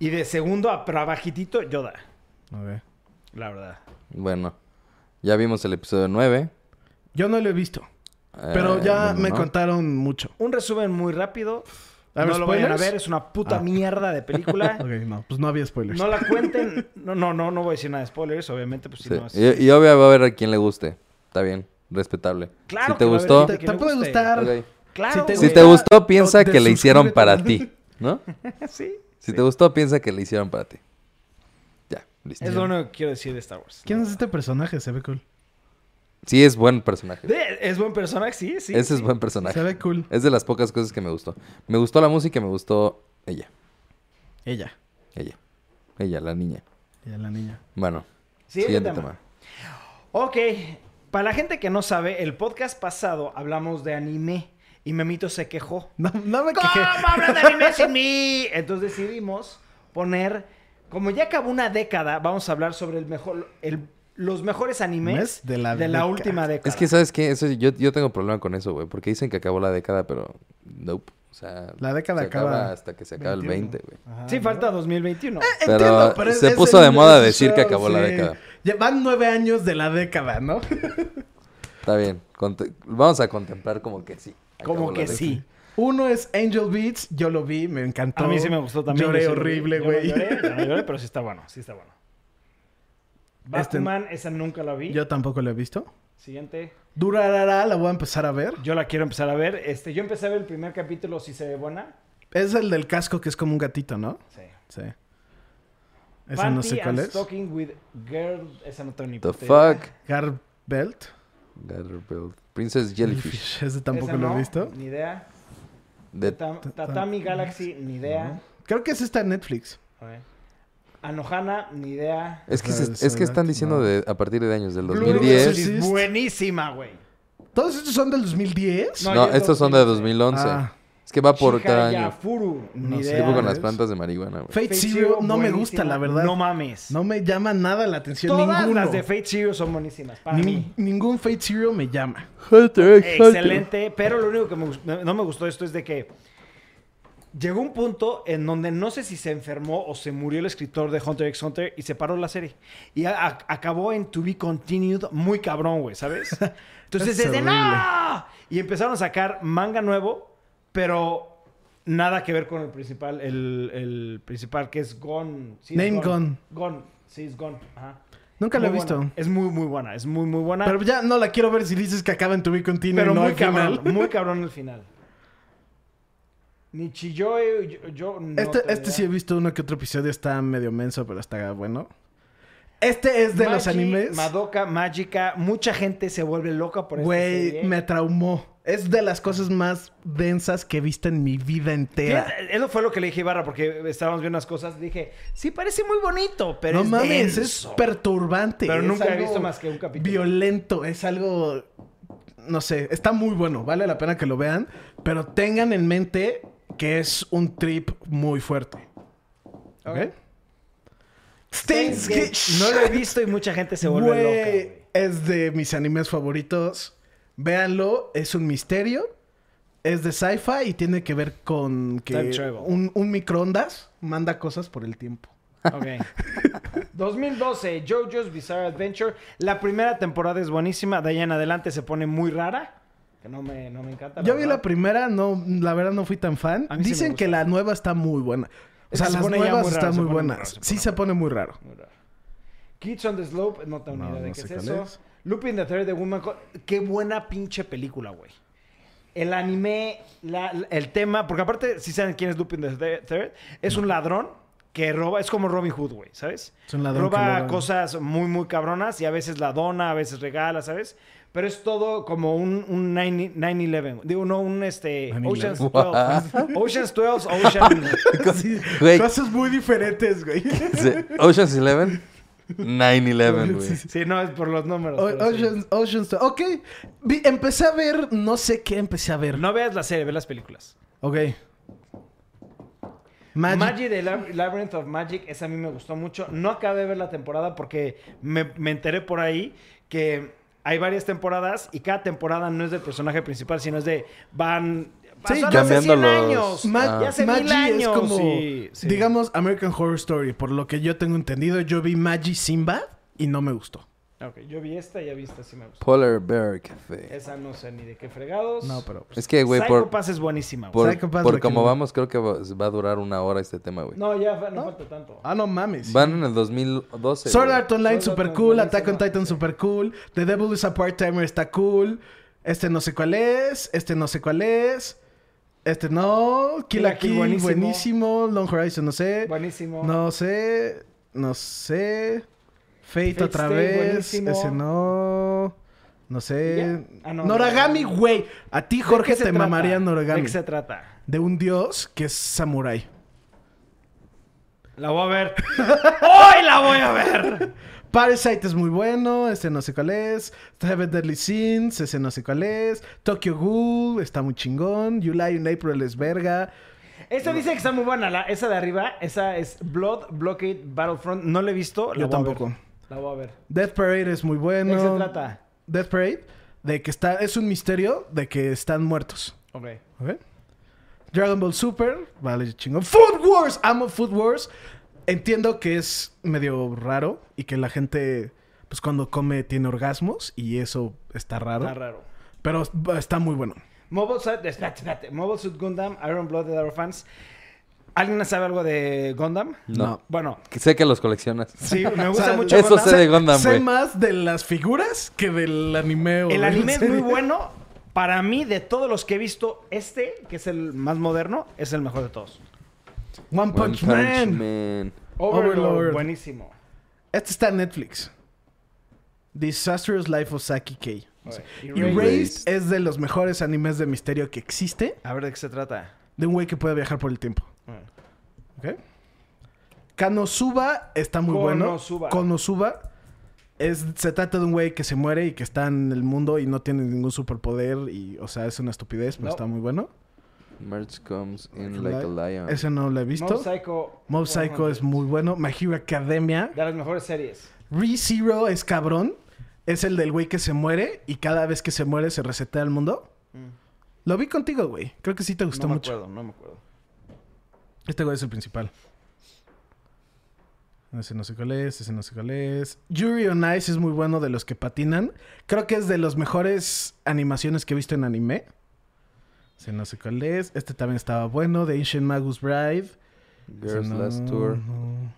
Y de segundo, a- pero abajitito, Yoda. Ok. La verdad. Bueno, ya vimos el episodio 9. Yo no lo he visto, pero Eh, ya bueno, me ¿no? contaron mucho. Un resumen muy rápido. A ver, no lo vayan a ¿spoilers? ver, es una puta Ah. mierda de película. [LAUGHS] Ok, no, pues no había spoilers. No la [LAUGHS] cuenten. No, no, no, no voy a decir nada de spoilers, obviamente, pues si Sí. no es- Y, y obvio va a haber a quien le guste. Está bien, respetable. Claro si te que va a haber gustó, te, puede gustar. Claro. Si te si te gustó, piensa que le hicieron para ti, ¿no? [LAUGHS] sí. Si te gustó, piensa que le hicieron para ti. Ya, listo. Es lo único que quiero decir de Star Wars. ¿Quién es este personaje? Se ve cool. Sí, es buen personaje. De- es buen personaje, sí, sí. Ese es sí. buen personaje. Se ve cool. Es de las pocas cosas que me gustó. Me gustó la música y me gustó ella. Ella. Ella. Ella, la niña. Ella, la niña. Bueno, Siguiente siguiente tema. tema. Ok, para la gente que no sabe, el podcast pasado hablamos de anime y Memito se quejó. No, no me ¿Cómo quejé. hablan de anime sin [LAUGHS] mí? Entonces decidimos poner, como ya acabó una década, vamos a hablar sobre el mejor, el- los mejores animes Mes de la de la década. última década. Es que, ¿sabes qué? Eso, yo, yo tengo problema con eso, güey. Porque dicen que acabó la década, pero... Nope. O sea... La década se acaba hasta que se acabe el 21. 20, güey. Ajá, Sí, ¿no? falta 2021. Pero Entiendo, pero se es- puso es de el- moda decir que acabó la década. Van nueve años de la década, ¿no? [LAUGHS] Está bien. Conte- Vamos a contemplar como que sí. Como la que sí. Uno es Angel Beats. Yo lo vi, me encantó. A mí sí me gustó también. Lloré horrible, Yo güey. No lloré, yo no lloré, [LAUGHS] pero sí está bueno, sí está bueno. Este- Batman, esa nunca la vi. Yo tampoco lo he visto. Siguiente. Durarara, la voy a empezar a ver. Yo la quiero empezar a ver. Este, yo empecé a ver el primer capítulo, si se ve buena. Es el del casco que es como un gatito, ¿no? Sí. Sí. Ese no sé cuál and es. Talking with Girl. Esa no tengo ni The puta idea. fuck. Princess Jellyfish. Ese tampoco lo he visto. Ni idea. De... Tam- Tatami Galaxy, ni idea. Creo que ese está en Netflix. Ver. Anohana, ni idea. Es que, se- es que están diciendo no. de, a partir de años del Blue 2010. Exorcist. Es buenísima, güey. ¿Todos estos son del 2010? No, es estos son de 2011. 2011. Ah, Es que va por cada año. Shihayafuru, ni No sé. idea. Tipo con las plantas de marihuana, güey. Fate, Fate Zero Zero, no me gusta, la verdad. No mames. No me llama nada la atención Todas ninguno. las de Fate Zero son buenísimas. Para Ni- mí. Ningún Fate Zero me llama. Excelente, pero lo único que me no me gustó de esto es de que llegó un punto en donde no sé si se enfermó o se murió el escritor de Hunter x Hunter y se paró la serie. Y a- a- acabó en To Be Continued muy cabrón, güey, ¿sabes? [LAUGHS] Entonces Es desde. ¡No! Y empezaron a sacar manga nuevo, pero Nada que ver con el principal, el, el principal que es Gone. Sí, Name Gone. Gone. Sí, es Gone. Ajá. Nunca lo he Muy visto. Es muy, muy buena. Es muy, muy buena. Pero ya no la quiero ver si dices que acaba en tu be continuo Pero no muy al final. cabrón, [LAUGHS] muy cabrón el final. Nichijou, yo, yo no Este, te este sí he visto uno que otro episodio, está medio menso, pero está bueno. Este es de los animes. Madoka, Mágica, mucha gente se vuelve loca por Güey, serie. me traumó. Es de las cosas más densas que he visto en mi vida entera. Eso fue lo que le dije a Ibarra porque estábamos viendo unas cosas. Dije, sí, parece muy bonito, pero no es mames, denso. es perturbante. Pero es nunca he visto más que un capítulo. Violento, es algo. No sé, está muy bueno, vale la pena que lo vean. Pero tengan en mente que es un trip muy fuerte. ¿Ok? Ok. Steins Gate. No lo he visto y mucha gente se vuelve Güey, loca. Es de mis animes favoritos. Véanlo, es un misterio. Es de sci-fi y tiene que ver con que un, un microondas manda cosas por el tiempo. Ok. [LAUGHS] 2012, JoJo's Bizarre Adventure. La primera temporada es buenísima. De ahí en adelante se pone muy rara. Que no me, no me encanta. Yo vi la primera, no, la verdad no fui tan fan. Sí Dicen que la nueva está muy buena. O sea, se las nuevas están muy buenas. raro, se sí se pone muy raro. Muy raro. Kids on the Slope, no tengo ni No, idea de no qué es eso. es. Lupin the Third de Woman. Qué buena pinche película, güey. El anime, la- el tema, porque aparte, si saben quién es Lupin the Thir- Third, es un ladrón que roba, es como Robin Hood, güey, ¿sabes? Es un ladrón que roba cosas muy, muy cabronas y a veces la dona, a veces regala, ¿sabes? Pero es todo como un, un 9 9-11. Digo, no, un este. 9/11. Ocean's 12. [LAUGHS] Ocean's 12, Ocean. [LAUGHS] Sí, Güey. Cosas muy diferentes, güey. Ocean's Eleven, 9-11, güey. Sí, no, es por los números. O- pero sí. Ocean's, Ocean's- Ok. Empecé a ver, no sé qué empecé a ver. No veas la serie, ve las películas. Ok. Magic. Magic de Lab- Labyrinth of Magic, esa a mí me gustó mucho. No acabé de ver la temporada porque me, me enteré por ahí que hay varias temporadas y cada temporada no es del personaje principal, sino es de van Sí, pasaron ya- hace 100 Cambiando los- años, Ma- ya hace Magi mil años. es como, Sí, sí. digamos, American Horror Story. Por lo que yo tengo entendido, yo vi Magi Simba y no me gustó. Ok, yo vi esta y ya vi esta, sí me gustó. Polar Bear Café. Esa no sé ni de qué fregados. No, pero... pues, Es que, güey, Psycho por, Pass es buenísima. güey. por, Psycho Pass por lo como vamos, creo que va, va a durar una hora este tema, güey. No, ya fa- no, falta tanto. Ah, no mames. Van en el 2012. Sword güey. Art Online Sword Art super Online cool, buenísimo. Attack on Titan super cool, The Devil is a Part-Timer está cool, este no sé cuál es, este no sé cuál es, este no, Kill Kill la Kill, Kill, buenísimo. buenísimo. Long Horizon no sé, Buenísimo. no sé, no sé, Fate, Fate otra vez, buenísimo. ese no, no sé. Ah, no, Noragami, no. güey, a ti ¿De Jorge te trata? mamaría ¿De Noragami, qué se trata? de un dios que es samurái. La voy a ver. [LAUGHS] ¡Hoy la voy a ver! Parasite es muy bueno, este no sé cuál es. Seven Deadly Sins, ese no sé cuál es. Tokyo Ghoul, está muy chingón. July in April es verga. Esta dice que está muy buena. La, esa de arriba, esa es Blood Blockade Battlefront. No la he visto. La Yo voy a ver. tampoco. La voy a ver. Death Parade es muy bueno. ¿De qué se trata? Death Parade, de que está, es un misterio de que están muertos. Ok. ¿Ok? Dragon Ball Super, vale, chingón. Food Wars, amo Food Wars. Entiendo que es medio raro y que la gente, pues cuando come tiene orgasmos y eso está raro. Está raro. Pero está muy bueno. Mobile Suit, espérate, espérate. Mobile Suit Gundam, Iron Blooded Arrow Fans. ¿Alguien sabe algo de Gundam? No. No. Bueno, Sé que los coleccionas. sí, me O gusta sea, mucho Eso Gundam. sé de Gundam, sé más de las figuras que del anime. o El anime es muy bueno. Para mí, de todos los que he visto, este, que es el más moderno, es el mejor de todos. One One Punch, Punch Man. Man. Overlord, Overlord. buenísimo. Este está en Netflix. Disastrous Life of Saki K. Alright. Erased. Erased. es de los mejores animes de misterio que existe. A ver de qué se trata. De un güey que puede viajar por el tiempo. ¿Ok? Kanosuba está muy bueno. Konosuba. Konosuba. Es, se trata de un güey que se muere y que está en el mundo y no tiene ningún superpoder. Y, o sea, es una estupidez, pero No. está muy bueno. Merch comes in like a lion. Ese no lo he visto. Mob Psycho. Mob Psycho es 100. muy bueno. My Hero Academia. De las mejores series. ReZero es cabrón. Es el del güey que se muere y cada vez que se muere se resetea el mundo. Lo vi contigo, güey. Creo que sí te gustó no me mucho. acuerdo, no me acuerdo. Este güey es el principal. Ese no sé cuál es, ese no sé cuál es. Yuri on Ice es muy bueno de los que patinan. Creo que es de las mejores animaciones que he visto en anime. Ese no sé cuál es. Este también estaba bueno. The Ancient Magus Bride. Girls no, Last Tour. no.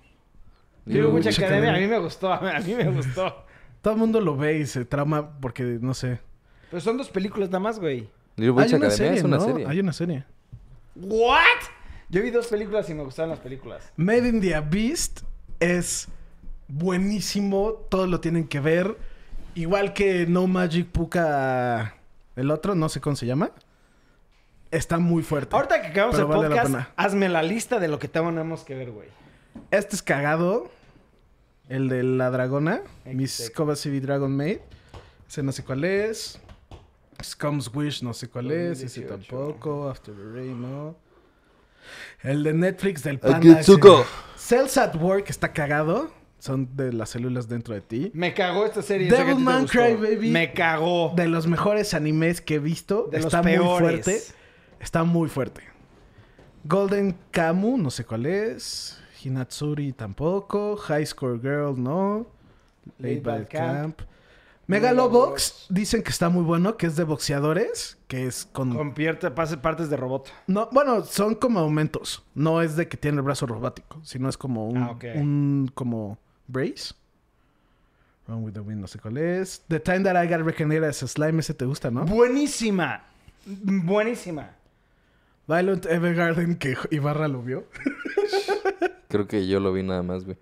Digo, mucha academia. A academia. mí me gustó. A mí me gustó. Todo el mundo lo ve y se trauma porque, no sé. Pero son dos películas nada más, güey. Little Witch una Academia serie, es una ¿no? serie. Hay una serie. ¿What? Yo vi dos películas y me gustaron las películas. Made in the Beast es buenísimo. Todos lo tienen que ver. Igual que No Magic Puka, el otro, no sé cómo se llama. Está muy fuerte. Ahorita que acabamos el vale la podcast, pena. hazme la lista de lo que tenemos que ver, güey. Este es cagado. El de la dragona. Miss. Kovacevi Dragon Maid. Ese no sé cuál es. Scum's Wish, no sé cuál es. Ese 2018. tampoco. After the Rain, no. El de Netflix del panda. ese. Cells at Work está cagado. Son de las células dentro de ti. Me cagó esta serie. Devilman gustó. Crybaby. Me cagó. De los mejores animes que he visto. De los está muy peores. fuerte. Está muy fuerte. Golden Kamu, no sé cuál es. Hinatsuri tampoco. High Score Girl, no. Late Bad Camp. Megalobox dicen que está muy bueno, que es de boxeadores, que es con... Con pierte- pase- partes de robot. No, bueno, son como aumentos. No es de que tiene el brazo robótico, sino es como un, Ah, ok. un como brace. Run with the Wind, no sé cuál es. The Time That I Got Regenerated as a Slime, ese te gusta, ¿no? Buenísima. Buenísima. Violent Evergarden, que Ibarra lo vio. Creo que yo lo vi nada más, güey.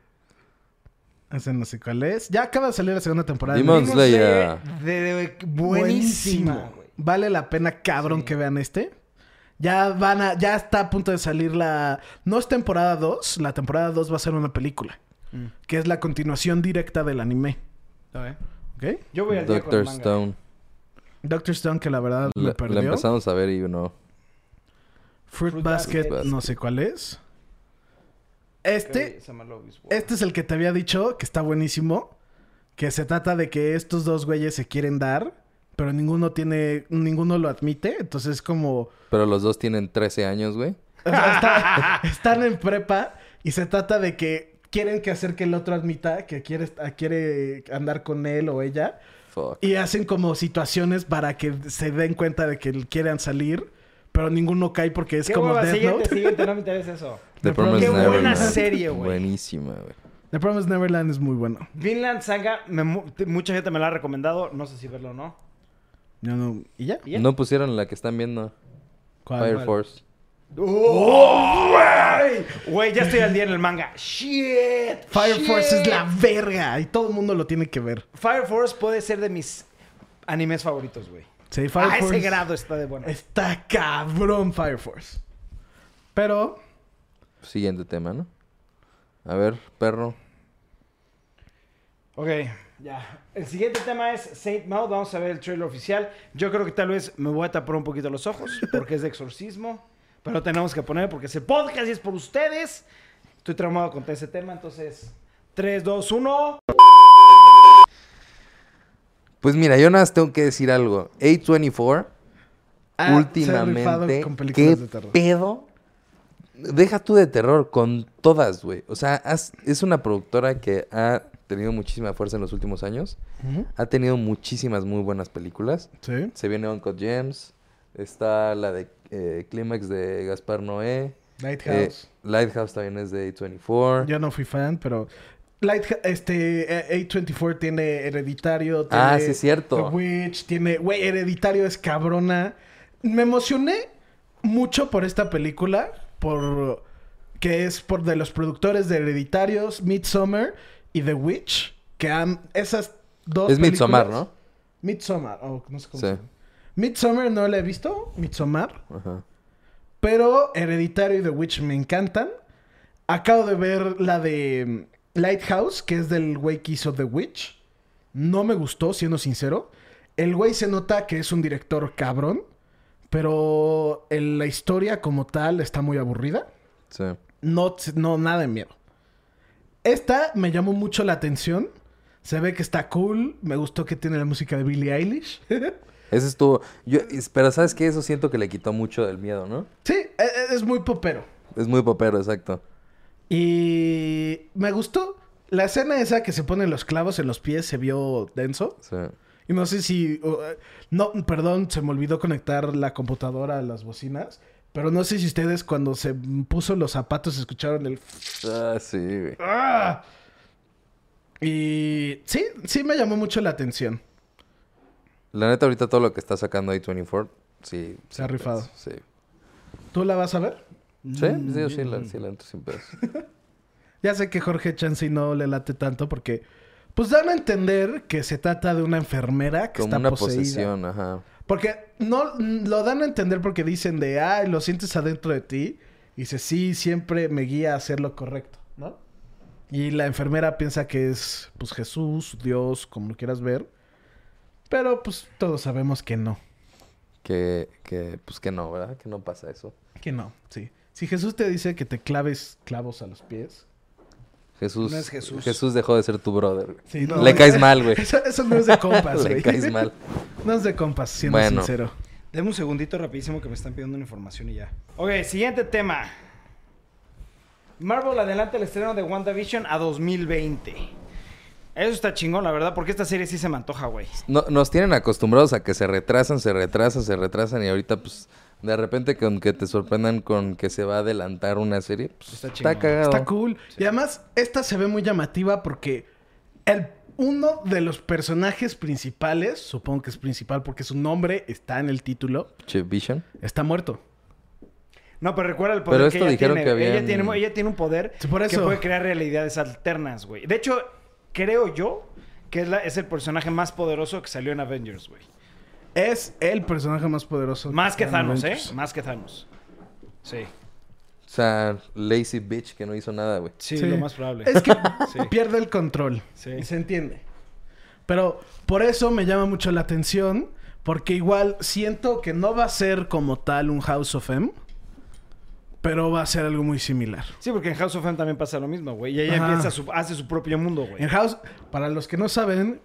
Ese no sé cuál es. Ya acaba de salir la segunda temporada. Demon Demon Slayer. Slayer de, de- buenísima. Vale la pena, cabrón, Sí. que vean este. Ya van a, ya está a punto de salir la. No es temporada 2, la temporada 2 va a ser una película. Mm. Que es la continuación directa del anime. ¿Ok? Yo voy al día con Doctor manga. Stone. Doctor Stone, que la verdad La, me la perdió. empezamos a ver y no. Fruit, Fruit Basket, Basket. no sé cuál es. Este, este es el que te había dicho, que está buenísimo. Que se trata de que estos dos güeyes se quieren dar, pero ninguno tiene, ninguno lo admite. Entonces es como, Pero los dos tienen 13 años, güey. o sea, está- [LAUGHS] están en prepa y se trata de que quieren que hacer que el otro admita que quiere, quiere andar con él o ella. Fuck. Y hacen como situaciones para que se den cuenta de que quieran salir, pero ninguno cae porque es Qué como Death siguiente, Note. siguiente, no me [LAUGHS] interesa eso. The Promised Qué buena Neverland. serie, güey. Buenísima, güey. The Promised Neverland es muy bueno. Vinland Saga, me mucha gente me la ha recomendado. No sé si verlo o no. Yo no... ¿Y ya? ¿Y ya? No pusieron la que están viendo. ¿Cuál? Fire Force. ¡Oh, güey! Güey, ya estoy al día en el manga. ¡Shit! Fire shit. Force es la verga y todo el mundo lo tiene que ver. Fire Force puede ser de mis animes favoritos, güey. Sí, Fire A ese Force grado está de bueno. está cabrón Fire Force. Pero Siguiente tema, ¿no? A ver, perro. Ok, ya. El siguiente tema es Saint Maud. Vamos a ver el trailer oficial. Yo creo que tal vez me voy a tapar un poquito los ojos porque es de exorcismo. Pero tenemos que poner porque es el podcast y es por ustedes. Estoy traumado con ese tema, entonces 3, 2, 1. Pues mira, yo nada más tengo que decir algo. A24, ah, últimamente, ¿qué de pedo? Deja tú de terror con todas, güey. O sea, has- es una productora que ha tenido muchísima fuerza en los últimos años. Ha tenido muchísimas muy buenas películas. Sí. Se viene Uncut Gems. Está la de eh, Clímax de Gaspar Noé. Lighthouse. Eh, Lighthouse también es de A24. Yo no fui fan, pero Light, este eh, A24 tiene Hereditario, tiene Ah, sí, es cierto. The Witch, tiene, güey, Hereditario es cabrona. Me emocioné mucho por esta película, por que es por de los productores de Hereditarios, Midsommar y The Witch, que han esas dos es Midsommar, ¿no? Midsommar, oh, no sé cómo Sí. se llama. Midsommar no la he visto, Midsommar. Ajá. Pero Hereditario y The Witch me encantan. Acabo de ver la de mm, Lighthouse, que es del güey que hizo The Witch. No me gustó, siendo sincero. El güey se nota que es un director cabrón, pero en la historia como tal está muy aburrida. Sí. No, no, nada de miedo. Esta me llamó mucho la atención. Se ve que está cool. Me gustó que tiene la música de Billie Eilish. [LAUGHS] Ese estuvo. Yo, pero ¿sabes qué? Eso siento que le quitó mucho del miedo, ¿no? sí, e- e- es muy popero. Es muy popero, exacto. Y me gustó. La escena esa que se ponen los clavos en los pies se vio denso. Sí. Y no sé si... uh, no, perdón, se me olvidó conectar la computadora a las bocinas. Pero no sé si ustedes cuando se puso los zapatos escucharon el... Ah, sí, güey. ¡Ah! Y sí, sí me llamó mucho la atención. La neta, ahorita todo lo que está sacando A24, sí. Se ha rifado. Sí. ¿Tú la vas a ver? Sí, sí, sí, la, sí, la entro sin pedos. [LAUGHS] Ya sé que Jorge Chansey no le late tanto porque... Pues dan a entender que se trata de una enfermera que Como está una poseída. posesión, ajá. Porque no lo dan a entender porque dicen de, ay, lo sientes adentro de ti. Y dice, sí, siempre me guía a hacer lo correcto, ¿no? Y la enfermera piensa que es, pues, Jesús, Dios, como lo quieras ver. Pero, pues, todos sabemos que no. Que, que, pues que no, ¿verdad? Que no pasa eso. Que no, sí. Si Jesús te dice que te claves clavos a los pies. Jesús, No es Jesús. Jesús dejó de ser tu brother. Sí, no, Le caes mal, güey. Eso, eso no es de compas, [LAUGHS] Le güey. caes mal. No es de compas, siendo Bueno. sincero. Deme un segundito rapidísimo que me están pidiendo una información y ya. Ok, siguiente tema. Marvel adelanta el estreno de WandaVision a 2020. Eso está chingón, la verdad, porque esta serie sí se me antoja, güey. No, nos tienen acostumbrados a que se retrasan, se retrasan, se retrasan y ahorita pues de repente con que te sorprendan con que se va a adelantar una serie, pues Está está, cagado. Está cool. Y además, esta se ve muy llamativa porque el, uno de los personajes principales, supongo que es principal porque su nombre está en el título, Che, Vision. está muerto. No, pero recuerda el poder Pero que esto ella dijeron tiene. que habían- ella, tiene, ella tiene un poder Sí, por que puede crear realidades alternas, güey. De hecho, creo yo que es, la- es el personaje más poderoso que salió en Avengers, güey. Es el personaje más poderoso. Más que Thanos, ¿eh? Más que Thanos. Sí. O sea, lazy bitch que no hizo nada, güey. Sí, Sí. lo más probable. Es que [LAUGHS] Sí. pierde el control. Sí. Y se entiende. Pero por eso me llama mucho la atención. Porque igual siento que no va a ser como tal un House of M. Pero va a ser algo muy similar. Sí, porque en House of M también pasa lo mismo, güey. Y ella Ajá. empieza su, hace su propio mundo, güey. En House, para los que no saben,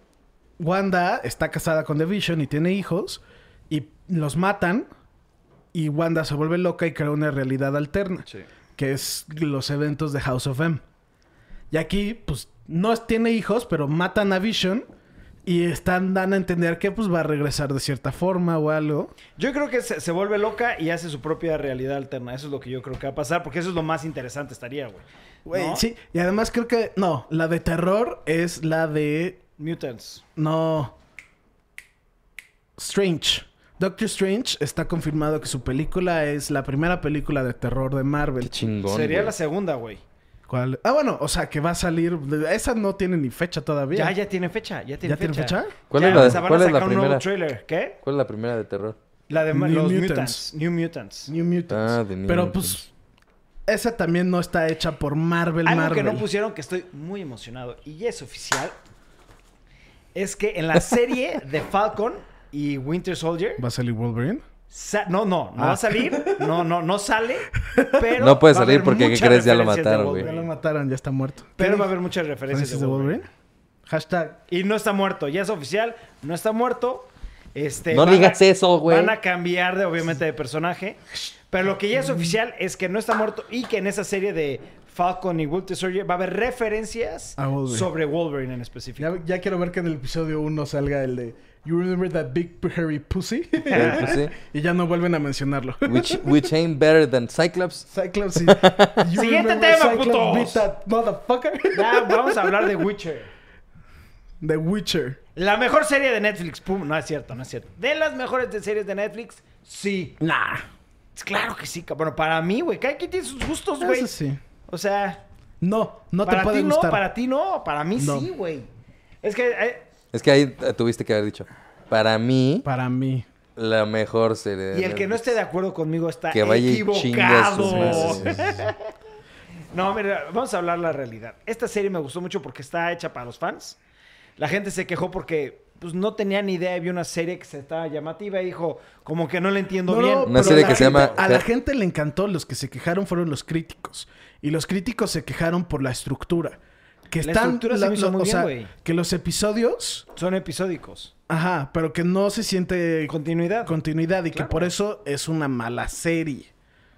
Wanda está casada con The Vision y tiene hijos. Y los matan. Y Wanda se vuelve loca y crea una realidad alterna. Sí. que es los eventos de House of M. Y aquí, pues, no tiene hijos, pero matan a Vision y están dan a entender que pues va a regresar de cierta forma o algo. Yo creo que se, se vuelve loca y hace su propia realidad alterna. Eso es lo que yo creo que va a pasar, porque eso es lo más interesante estaría, güey. Güey, ¿No? sí, y además creo que no, la de terror es la de Mutants. no Strange. Doctor Strange está confirmado que su película es la primera película de terror de Qué Marvel. chingón. Sería güey. la segunda, güey. ¿Cuál? Ah, bueno, o sea, que va a salir esa no tiene ni fecha todavía. Ya, ya tiene fecha. Ya tiene ¿Ya tiene fecha. fecha? ¿Cuál, Ya, es la, o sea, van cuál a es la sacar un nuevo primera? trailer. ¿Qué? ¿Cuál es la primera de terror? La de New los Mutants. Mutants. New Mutants. New Mutants. Ah, de New Pero Mutants. pues esa también no está hecha por Marvel Algo Marvel. que no pusieron que estoy muy emocionado y ya es oficial es que en la serie de Falcon y Winter Soldier ¿Va a salir Wolverine? sa- no, no, no Ah. va a salir, no, no, no sale, [LAUGHS] pero No puede salir porque, ¿qué crees? Ya lo de mataron, güey. Ya Wolverine. lo mataron, ya está muerto. Pero va a haber muchas referencias ¿Referencias de Wolverine. Hashtag. Y no está muerto, ya es oficial, no está muerto. Este, No a- digas eso, güey. Van a cambiar de, obviamente, de personaje. Pero lo que ya es oficial es que no está muerto y que en esa serie de Falcon y Winter Soldier va a haber referencias A Wolverine. sobre Wolverine en específico. Ya, ya quiero ver que en el episodio 1 salga el de You remember that big hairy pussy? [LAUGHS] Y ya no vuelven a mencionarlo. Which, which ain't better than Cyclops. Cyclops y... [LAUGHS] You Siguiente tema, Cyclops putos. beat that motherfucker? Ya, vamos a hablar de Witcher. The Witcher. La mejor serie de Netflix. Pum, no es cierto, no es cierto. De las mejores de series de Netflix, sí. Nah. Claro que sí, cabrón. Para mí, güey. Cada quien tiene sus gustos, güey. Eso sí. O sea, No, no te para puede ti gustar. no, para ti no. Para mí No. sí, güey. Es que eh, Es que ahí tuviste que haber dicho. Para mí, Para mí. la mejor serie. de Y el que no esté de acuerdo conmigo está Que vaya equivocado. [LAUGHS] no, mira, vamos a hablar la realidad. Esta serie me gustó mucho porque está hecha para los fans. La gente se quejó porque pues, no tenía ni idea. Vio una serie que se estaba llamativa y dijo, como que no la entiendo No, bien. no, Una serie que se llama- A la gente le encantó. Los que se quejaron fueron los críticos. Y los críticos se quejaron por la estructura. Que La están... estructura se me hizo muy o bien, sea, que los episodios... Son episódicos. Ajá, pero que no se siente Continuidad. continuidad y que por eso es una mala serie.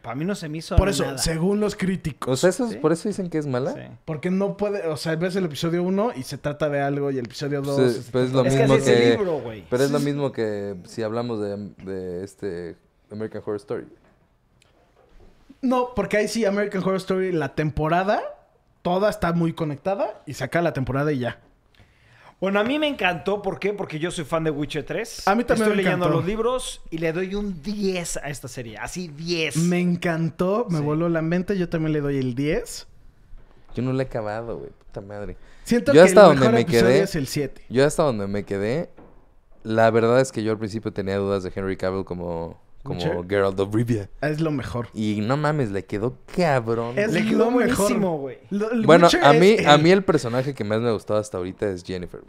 Para mí no se me hizo Por eso, nada. según los críticos. O sea, eso, Sí. por eso dicen que es mala. Sí. Porque no puede, o sea, ves el episodio 1 y se trata de algo y el episodio 2... Pues, se pues es lo Es que mismo así es el que- libro, güey. Pero es lo mismo que si hablamos de, de este American Horror Story. No, porque ahí sí, American Horror Story, la temporada, toda está muy conectada y saca la temporada y ya. Bueno, a mí me encantó. ¿Por qué? Porque yo soy fan de Witcher 3. A mí también Estoy me leyendo encantó. los libros y le doy un 10 a esta serie. Así 10. Me encantó, me Sí. voló la mente, yo también le doy el 10. Yo no lo he acabado, güey. Puta madre. Siento Yo que hasta el donde mejor me episodio quedé- es el 7. Yo hasta donde me quedé, la verdad es que yo al principio tenía dudas de Henry Cavill como, como ¿Witcher? Geralt of Rivia. Es lo mejor. Y no mames, le quedó cabrón. Es Le quedó buenísimo, güey. El Bueno, Witcher a mí, a el- mí el personaje que más me ha gustado hasta ahorita es Jennifer.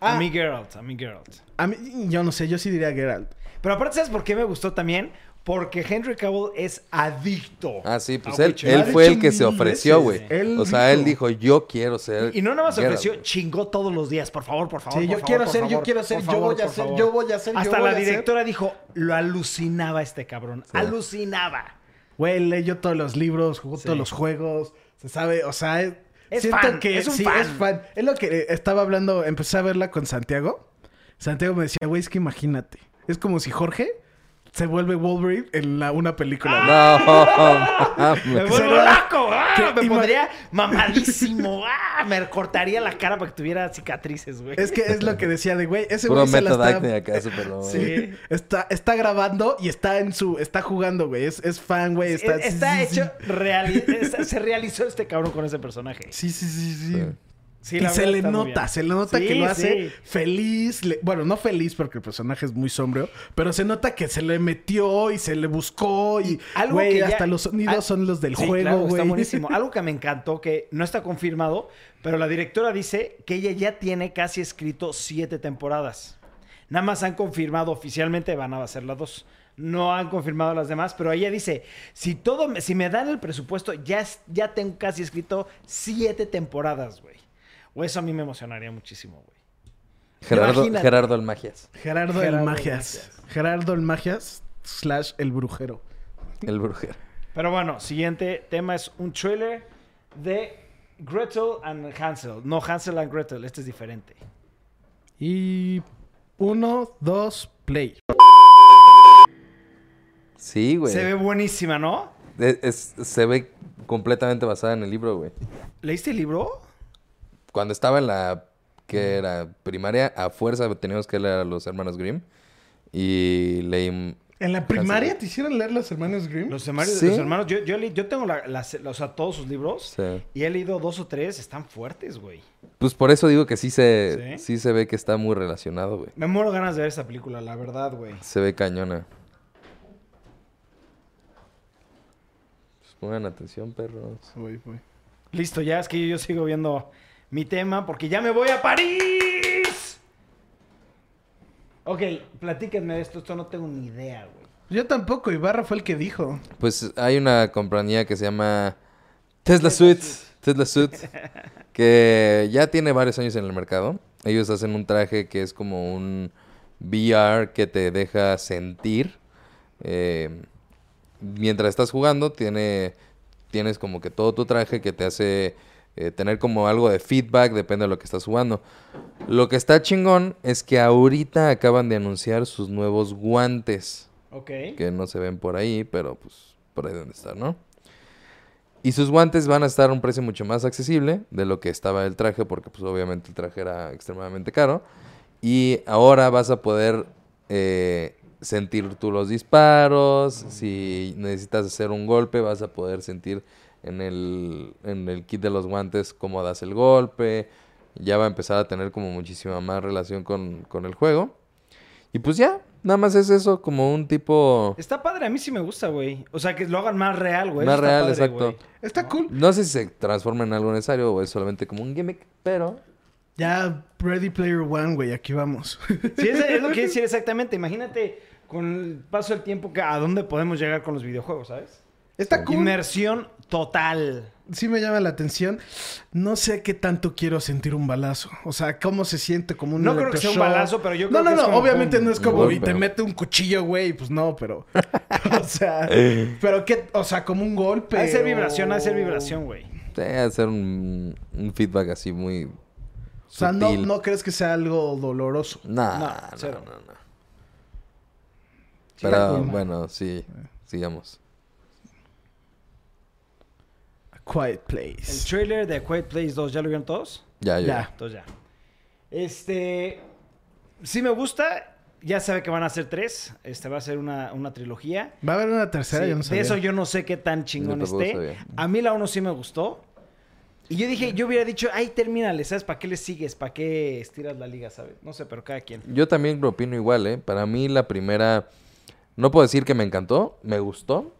Ah. A mí Geralt, a mí Geralt. a mí- yo no sé, yo sí diría Geralt. Pero aparte, ¿sabes por qué me gustó también? Porque Henry Cavill es adicto. Ah, sí, pues él, él fue el que se ofreció, güey. Él O sea, él dijo. yo quiero ser. Y no nada más Geralt, ofreció, chingó todos los días. Por favor, por favor. Sí, por yo favor, quiero por ser, yo quiero ser, yo favor, voy a ser, yo voy a ser, yo Hasta voy la a ser. directora dijo, lo alucinaba este cabrón. Sí. Alucinaba. Güey, leyó todos los libros, jugó Sí. todos los juegos, se sabe, o sea, es, Es siento fan, que es un sí, fan. es fan. Es lo que estaba hablando, empecé a verla con Santiago. Santiago me decía, güey, es que imagínate, es como si Jorge se vuelve Wolverine en la, una película. No, [LAUGHS] mames. Me vuelvo loco. ¡ah! Me pondría mamadísimo. [LAUGHS] ¡ah! Me cortaría la cara para que tuviera cicatrices, güey. Es que es lo que decía de, güey, ese Puro güey se la está... acá, súper loco. Sí. Está, está grabando y está en su... Está jugando, güey. Es, es fan, güey. Está, Es- está hecho, es- se realizó este cabrón con ese personaje. Sí, sí, sí, sí. Sí. Sí, y se le nota, se le nota Sí, que lo hace sí. feliz. le- bueno, no feliz porque el personaje es muy sombrío, pero se nota que se le metió y se le buscó y, algo que ya- hasta los sonidos Ah, son los del juego, claro. Está buenísimo. [LAUGHS] Algo que me encantó, que no está confirmado, pero la directora dice que ella ya tiene casi escrito siete temporadas. Nada más han confirmado oficialmente, van a ser las dos. No han confirmado las demás, pero ella dice, si todo, me- si me dan el presupuesto, ya, ya tengo casi escrito siete temporadas, güey. O eso a mí me emocionaría muchísimo, güey. Gerardo, el Magias. Gerardo, Gerardo el el Magias. Magias. Gerardo el Magias slash el brujero. El brujero. Pero bueno, siguiente tema es un trailer de Gretel and Hansel. No, Hansel and Gretel, este es diferente. Y uno, dos, play. Sí, güey. Se ve buenísima, ¿no? Es- es- se ve completamente basada en el libro, güey. ¿Leíste el libro? Cuando estaba en la que era primaria, a fuerza teníamos que leer a los hermanos Grimm. Y leí. ¿En la primaria te hicieron leer los hermanos Grimm? Los hermanos, Sí. los hermanos yo, yo, yo tengo la- las- o sea, todos sus libros Sí. y he leído dos o tres, están fuertes, güey. Pues por eso digo que sí se, ¿Sí? ¿Sí? se ve que está muy relacionado, güey. Me muero ganas de ver esa película, la verdad, güey. Se ve cañona. Pues pongan atención, perros. Voy, voy. Listo, ya es que yo sigo viendo mi tema porque ya me voy a París. Ok, platíquenme de esto, esto no tengo ni idea, güey. Yo tampoco, Ibarra fue el que dijo. Pues hay una compañía que se llama Tesla Suite. Tesla Suite. [LAUGHS] Que ya tiene varios años en el mercado. Ellos hacen un traje que es como un VR que te deja sentir. eh, mientras estás jugando, tiene, tienes como que todo tu traje que te hace eh, tener como algo de feedback, depende de lo que estás jugando. Lo que está chingón es que ahorita acaban de anunciar sus nuevos guantes Ok. que no se ven por ahí, pero pues por ahí deben estar, ¿no? Y sus guantes van a estar a un precio mucho más accesible de lo que estaba el traje, porque pues obviamente el traje era extremadamente caro. Y ahora vas a poder eh, sentir tú los disparos, si necesitas hacer un golpe vas a poder sentir en el, en el kit de los guantes cómo das el golpe. Ya va a empezar a tener como muchísima más relación con, con el juego. Y pues ya, nada más es eso, como un tipo... Está padre, a mí sí me gusta, güey. O sea, que lo hagan más real, güey. Más está real, padre, exacto. güey. Está cool. No sé si se transforma en algo necesario o es solamente como un gimmick, pero... Ya, Ready Player One, güey, aquí vamos. [LAUGHS] Sí, es, es lo que decir [LAUGHS] exactamente. Imagínate con el paso del tiempo que a dónde podemos llegar con los videojuegos, ¿sabes? Está cool. Inmersión total. sí me llama la atención. No sé qué tanto quiero sentir un balazo. O sea, cómo se siente como un No creo que sea un balazo, pero yo No, creo no, que es no. como Obviamente no es como y te mete un cuchillo, güey. Pues no, pero. [LAUGHS] o sea. [LAUGHS] pero qué. O sea, como un golpe. Ha de ser o- vibración, ha de ser vibración, güey. Sí, hacer un, un feedback así muy O sea, no, sutil. no crees que sea algo doloroso. Nah, No, no, no, no. Pero bueno, sí, sigamos. Quiet El Place. trailer de Quiet Place 2, ¿ya lo vieron todos? Ya, ya. Ya. Entonces ya. Este. Sí me gusta. Ya sabe que van a ser tres. Este va a ser una, una trilogía. Va a haber una tercera, Sí, yo no de sabía. eso yo no sé qué tan chingón esté. sabía. A mí la uno sí me gustó. Y yo dije, yo hubiera dicho, ay, termínale, ¿sabes? ¿Para qué le sigues? ¿Para qué estiras la liga, ¿sabes? No sé, pero cada quien. Yo también lo opino igual, ¿eh? Para mí la primera, no puedo decir que me encantó, me gustó.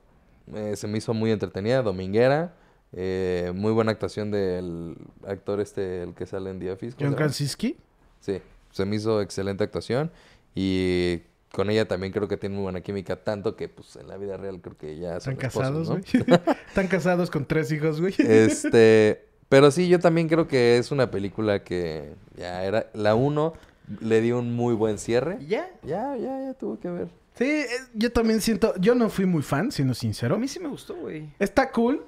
Eh, se me hizo muy entretenida, dominguera. Eh, muy buena actuación del actor este, el que sale en The Office. ¿cómo John? Krasinski. Sí, se me hizo excelente actuación. Y con ella también creo que tiene muy buena química, tanto que pues en la vida real creo que ya son Están esposos, casados, ¿no? güey. [LAUGHS] Están casados con tres hijos, güey. Este, pero sí, yo también creo que es una película que ya era la uno le dio un muy buen cierre. ¿Y ya? Ya, ya, ya tuvo que ver. Sí, eh, yo también siento... Yo no fui muy fan, siendo A sincero. mí sí me gustó, güey. Está cool.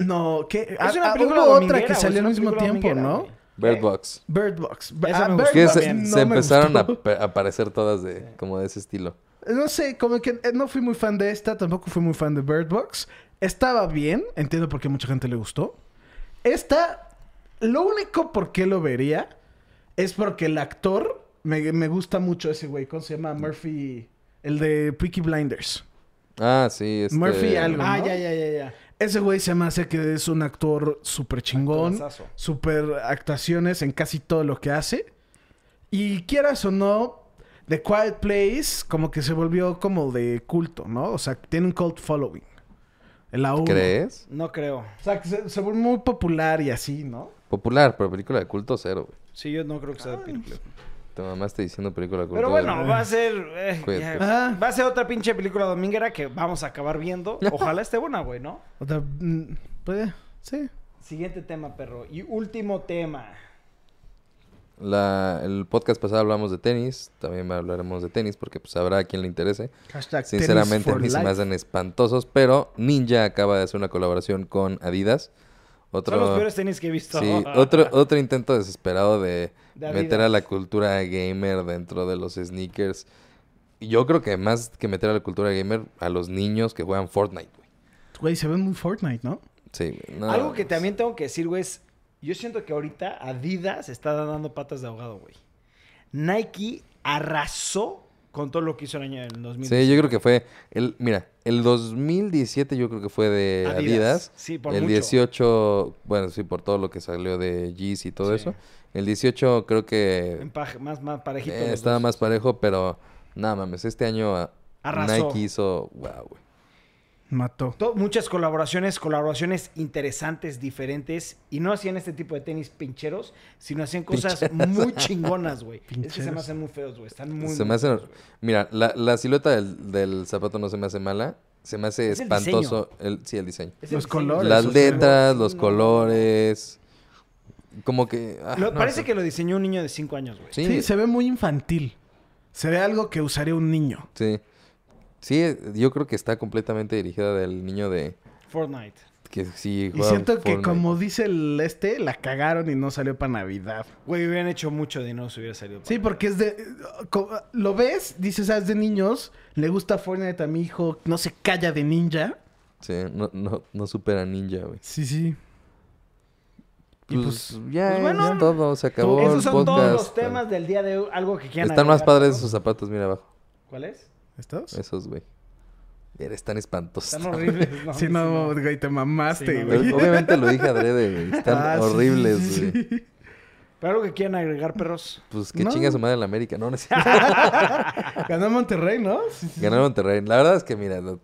No, que... Es una ah, película otra que salió al mismo tiempo, ¿no? Bird ¿Qué? Box. Bird Box. Esa Ah, me Bird Box se, no se me empezaron a, aparecer todas de como de ese estilo. No sé, como que eh, no fui muy fan de esta, tampoco fui muy fan de Bird Box. Estaba bien, entiendo por qué mucha gente le gustó. Esta, lo único por qué lo vería es porque el actor me, me gusta mucho ese güey. ¿Cómo se llama? Murphy, el de Peaky Blinders. Ah, sí, este... Murphy algo. Ah, ya, ya, ya, ya. Ese güey se me hace que es un actor súper chingón. Súper actuaciones en casi todo lo que hace. Y quieras o no, The Quiet Place como que se volvió como de culto, ¿no? O sea, tiene un cult following. La. ¿Crees? No creo. O sea, que se, se volvió muy popular y así, ¿no? Popular, pero película de culto cero, güey. Sí, yo no creo que sea de película. Te mamaste diciendo película. Pero bueno, va a ser. eh, ya. Ajá. Va a ser otra pinche película dominguera que vamos a acabar viendo. [LAUGHS] Ojalá esté buena, güey, ¿no? O sea, mm, puede, sí. Siguiente tema, perro. Y último tema. La, el podcast pasado hablamos de tenis, también hablaremos de tenis porque pues habrá a quien le interese. Hashtag Sinceramente a mí se me hacen espantosos, pero Ninja acaba de hacer una colaboración con Adidas. Otro, Son los peores tenis que he visto. sí, [LAUGHS] otro, otro intento desesperado de, De meter a la cultura gamer dentro de los sneakers. Yo creo que más que meter a la cultura gamer, a los niños que juegan Fortnite, güey. Güey, se ven muy Fortnite, ¿no? Sí, no, Algo que pues, también tengo que decir, güey, es. Yo siento que ahorita Adidas está dando patas de ahogado, güey. Nike arrasó con todo lo que hizo el año del 2000. Sí, yo creo que fue el mira, el 2017 yo creo que fue de Adidas. Adidas. Sí, por el mucho. 18, bueno, sí, por todo lo que salió de Yeezy y todo Sí. eso. El 18 creo que más, más parejito. eh, estaba dos. más parejo, pero nada mames, este año Arrasó. Nike hizo, wow, güey. Mató. To- muchas colaboraciones, colaboraciones interesantes, diferentes. Y no hacían este tipo de tenis pincheros, sino hacían cosas Pincheros. muy chingonas, güey. Es que se me hacen muy feos, güey. Están muy, se muy me hace, feos, güey. mira, la, la silueta del, del zapato no se me hace mala, se me hace Es el espantoso el, sí, el diseño. Es el Los diseño. colores, Las letras, los no. colores, como que... ah, Lo- no parece sé. que lo diseñó un niño de 5 años, güey. Sí, Sí, se ve muy infantil. Se ve algo que usaría un niño. Sí. Sí, yo creo que está completamente dirigida del niño de Fortnite. que sí Y siento que Fortnite. como dice el este, la cagaron y no salió para Navidad. Güey, hubieran hecho mucho dinero si hubiera salido. Sí, porque es de... co- Lo ves, dices, ah, es de niños. Le gusta Fortnite a mi hijo. No se calla de ninja. Sí, no, no, no supera Ninja, güey. Sí, sí. Y Pues, pues, ya pues bueno, es todo, se acabó Esos el son todos los temas del día de hoy. Algo que quieran Están más padres ¿no? esos zapatos, mira abajo. ¿Cuál es? ¿Estos? Esos, güey. Eres tan espantosos. Están horribles, [LAUGHS] ¿no? sí, no, güey, te mamaste, Sí, no, güey. Obviamente lo dije adrede, güey. Están Ah, sí, horribles, sí, sí, güey. sí. ¿Pero algo que quieran agregar, perros? Pues que No. chinga su madre en la América. No, no es cierto. [LAUGHS] Ganó Monterrey, ¿no? Sí, sí, sí. Ganó Monterrey. La verdad es que, mira, lo,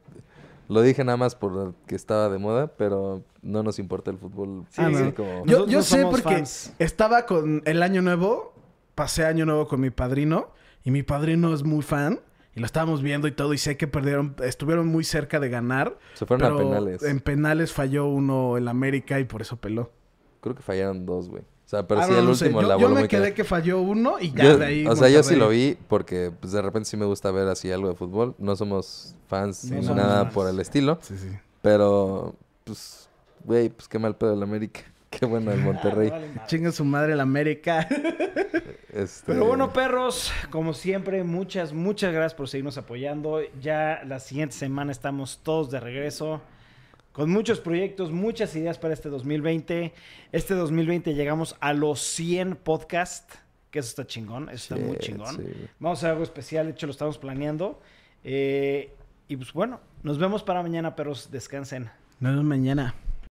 lo dije nada más por que estaba de moda, pero no nos importa el fútbol. Sí, Ah, no. como- Yo, yo sé porque fans. estaba con el año nuevo, pasé año nuevo con mi padrino y mi padrino es muy fan Y lo estábamos viendo y todo. Y sé que perdieron, estuvieron muy cerca de ganar. Se fueron a pero penales. En penales falló uno el América y por eso peló. Creo que fallaron dos, güey. O sea, pero Ah, sí, no, el no último Yo, la yo me quedé cañón. que falló uno y ya Yo- de ahí. o sea, yo sí lo vi porque pues, de repente sí me gusta ver así algo de fútbol. No somos fans No ni somos nada fans. por el estilo. Sí, sí. Pero, pues, güey, pues qué mal pedo el América. [LAUGHS] Qué bueno el Monterrey. Vale. [LAUGHS] Chinga su madre el América. [LAUGHS] Este, Pero bueno, perros, como siempre, muchas, muchas gracias por seguirnos apoyando. Ya la siguiente semana estamos todos de regreso con muchos proyectos, muchas ideas para este 2020. Este 2020 llegamos a los 100 podcasts, que eso está chingón, eso está muy chingón. sí. Vamos a hacer algo especial, de hecho lo estamos planeando. Eh, y pues bueno, nos vemos para mañana, perros, descansen. Nos vemos mañana.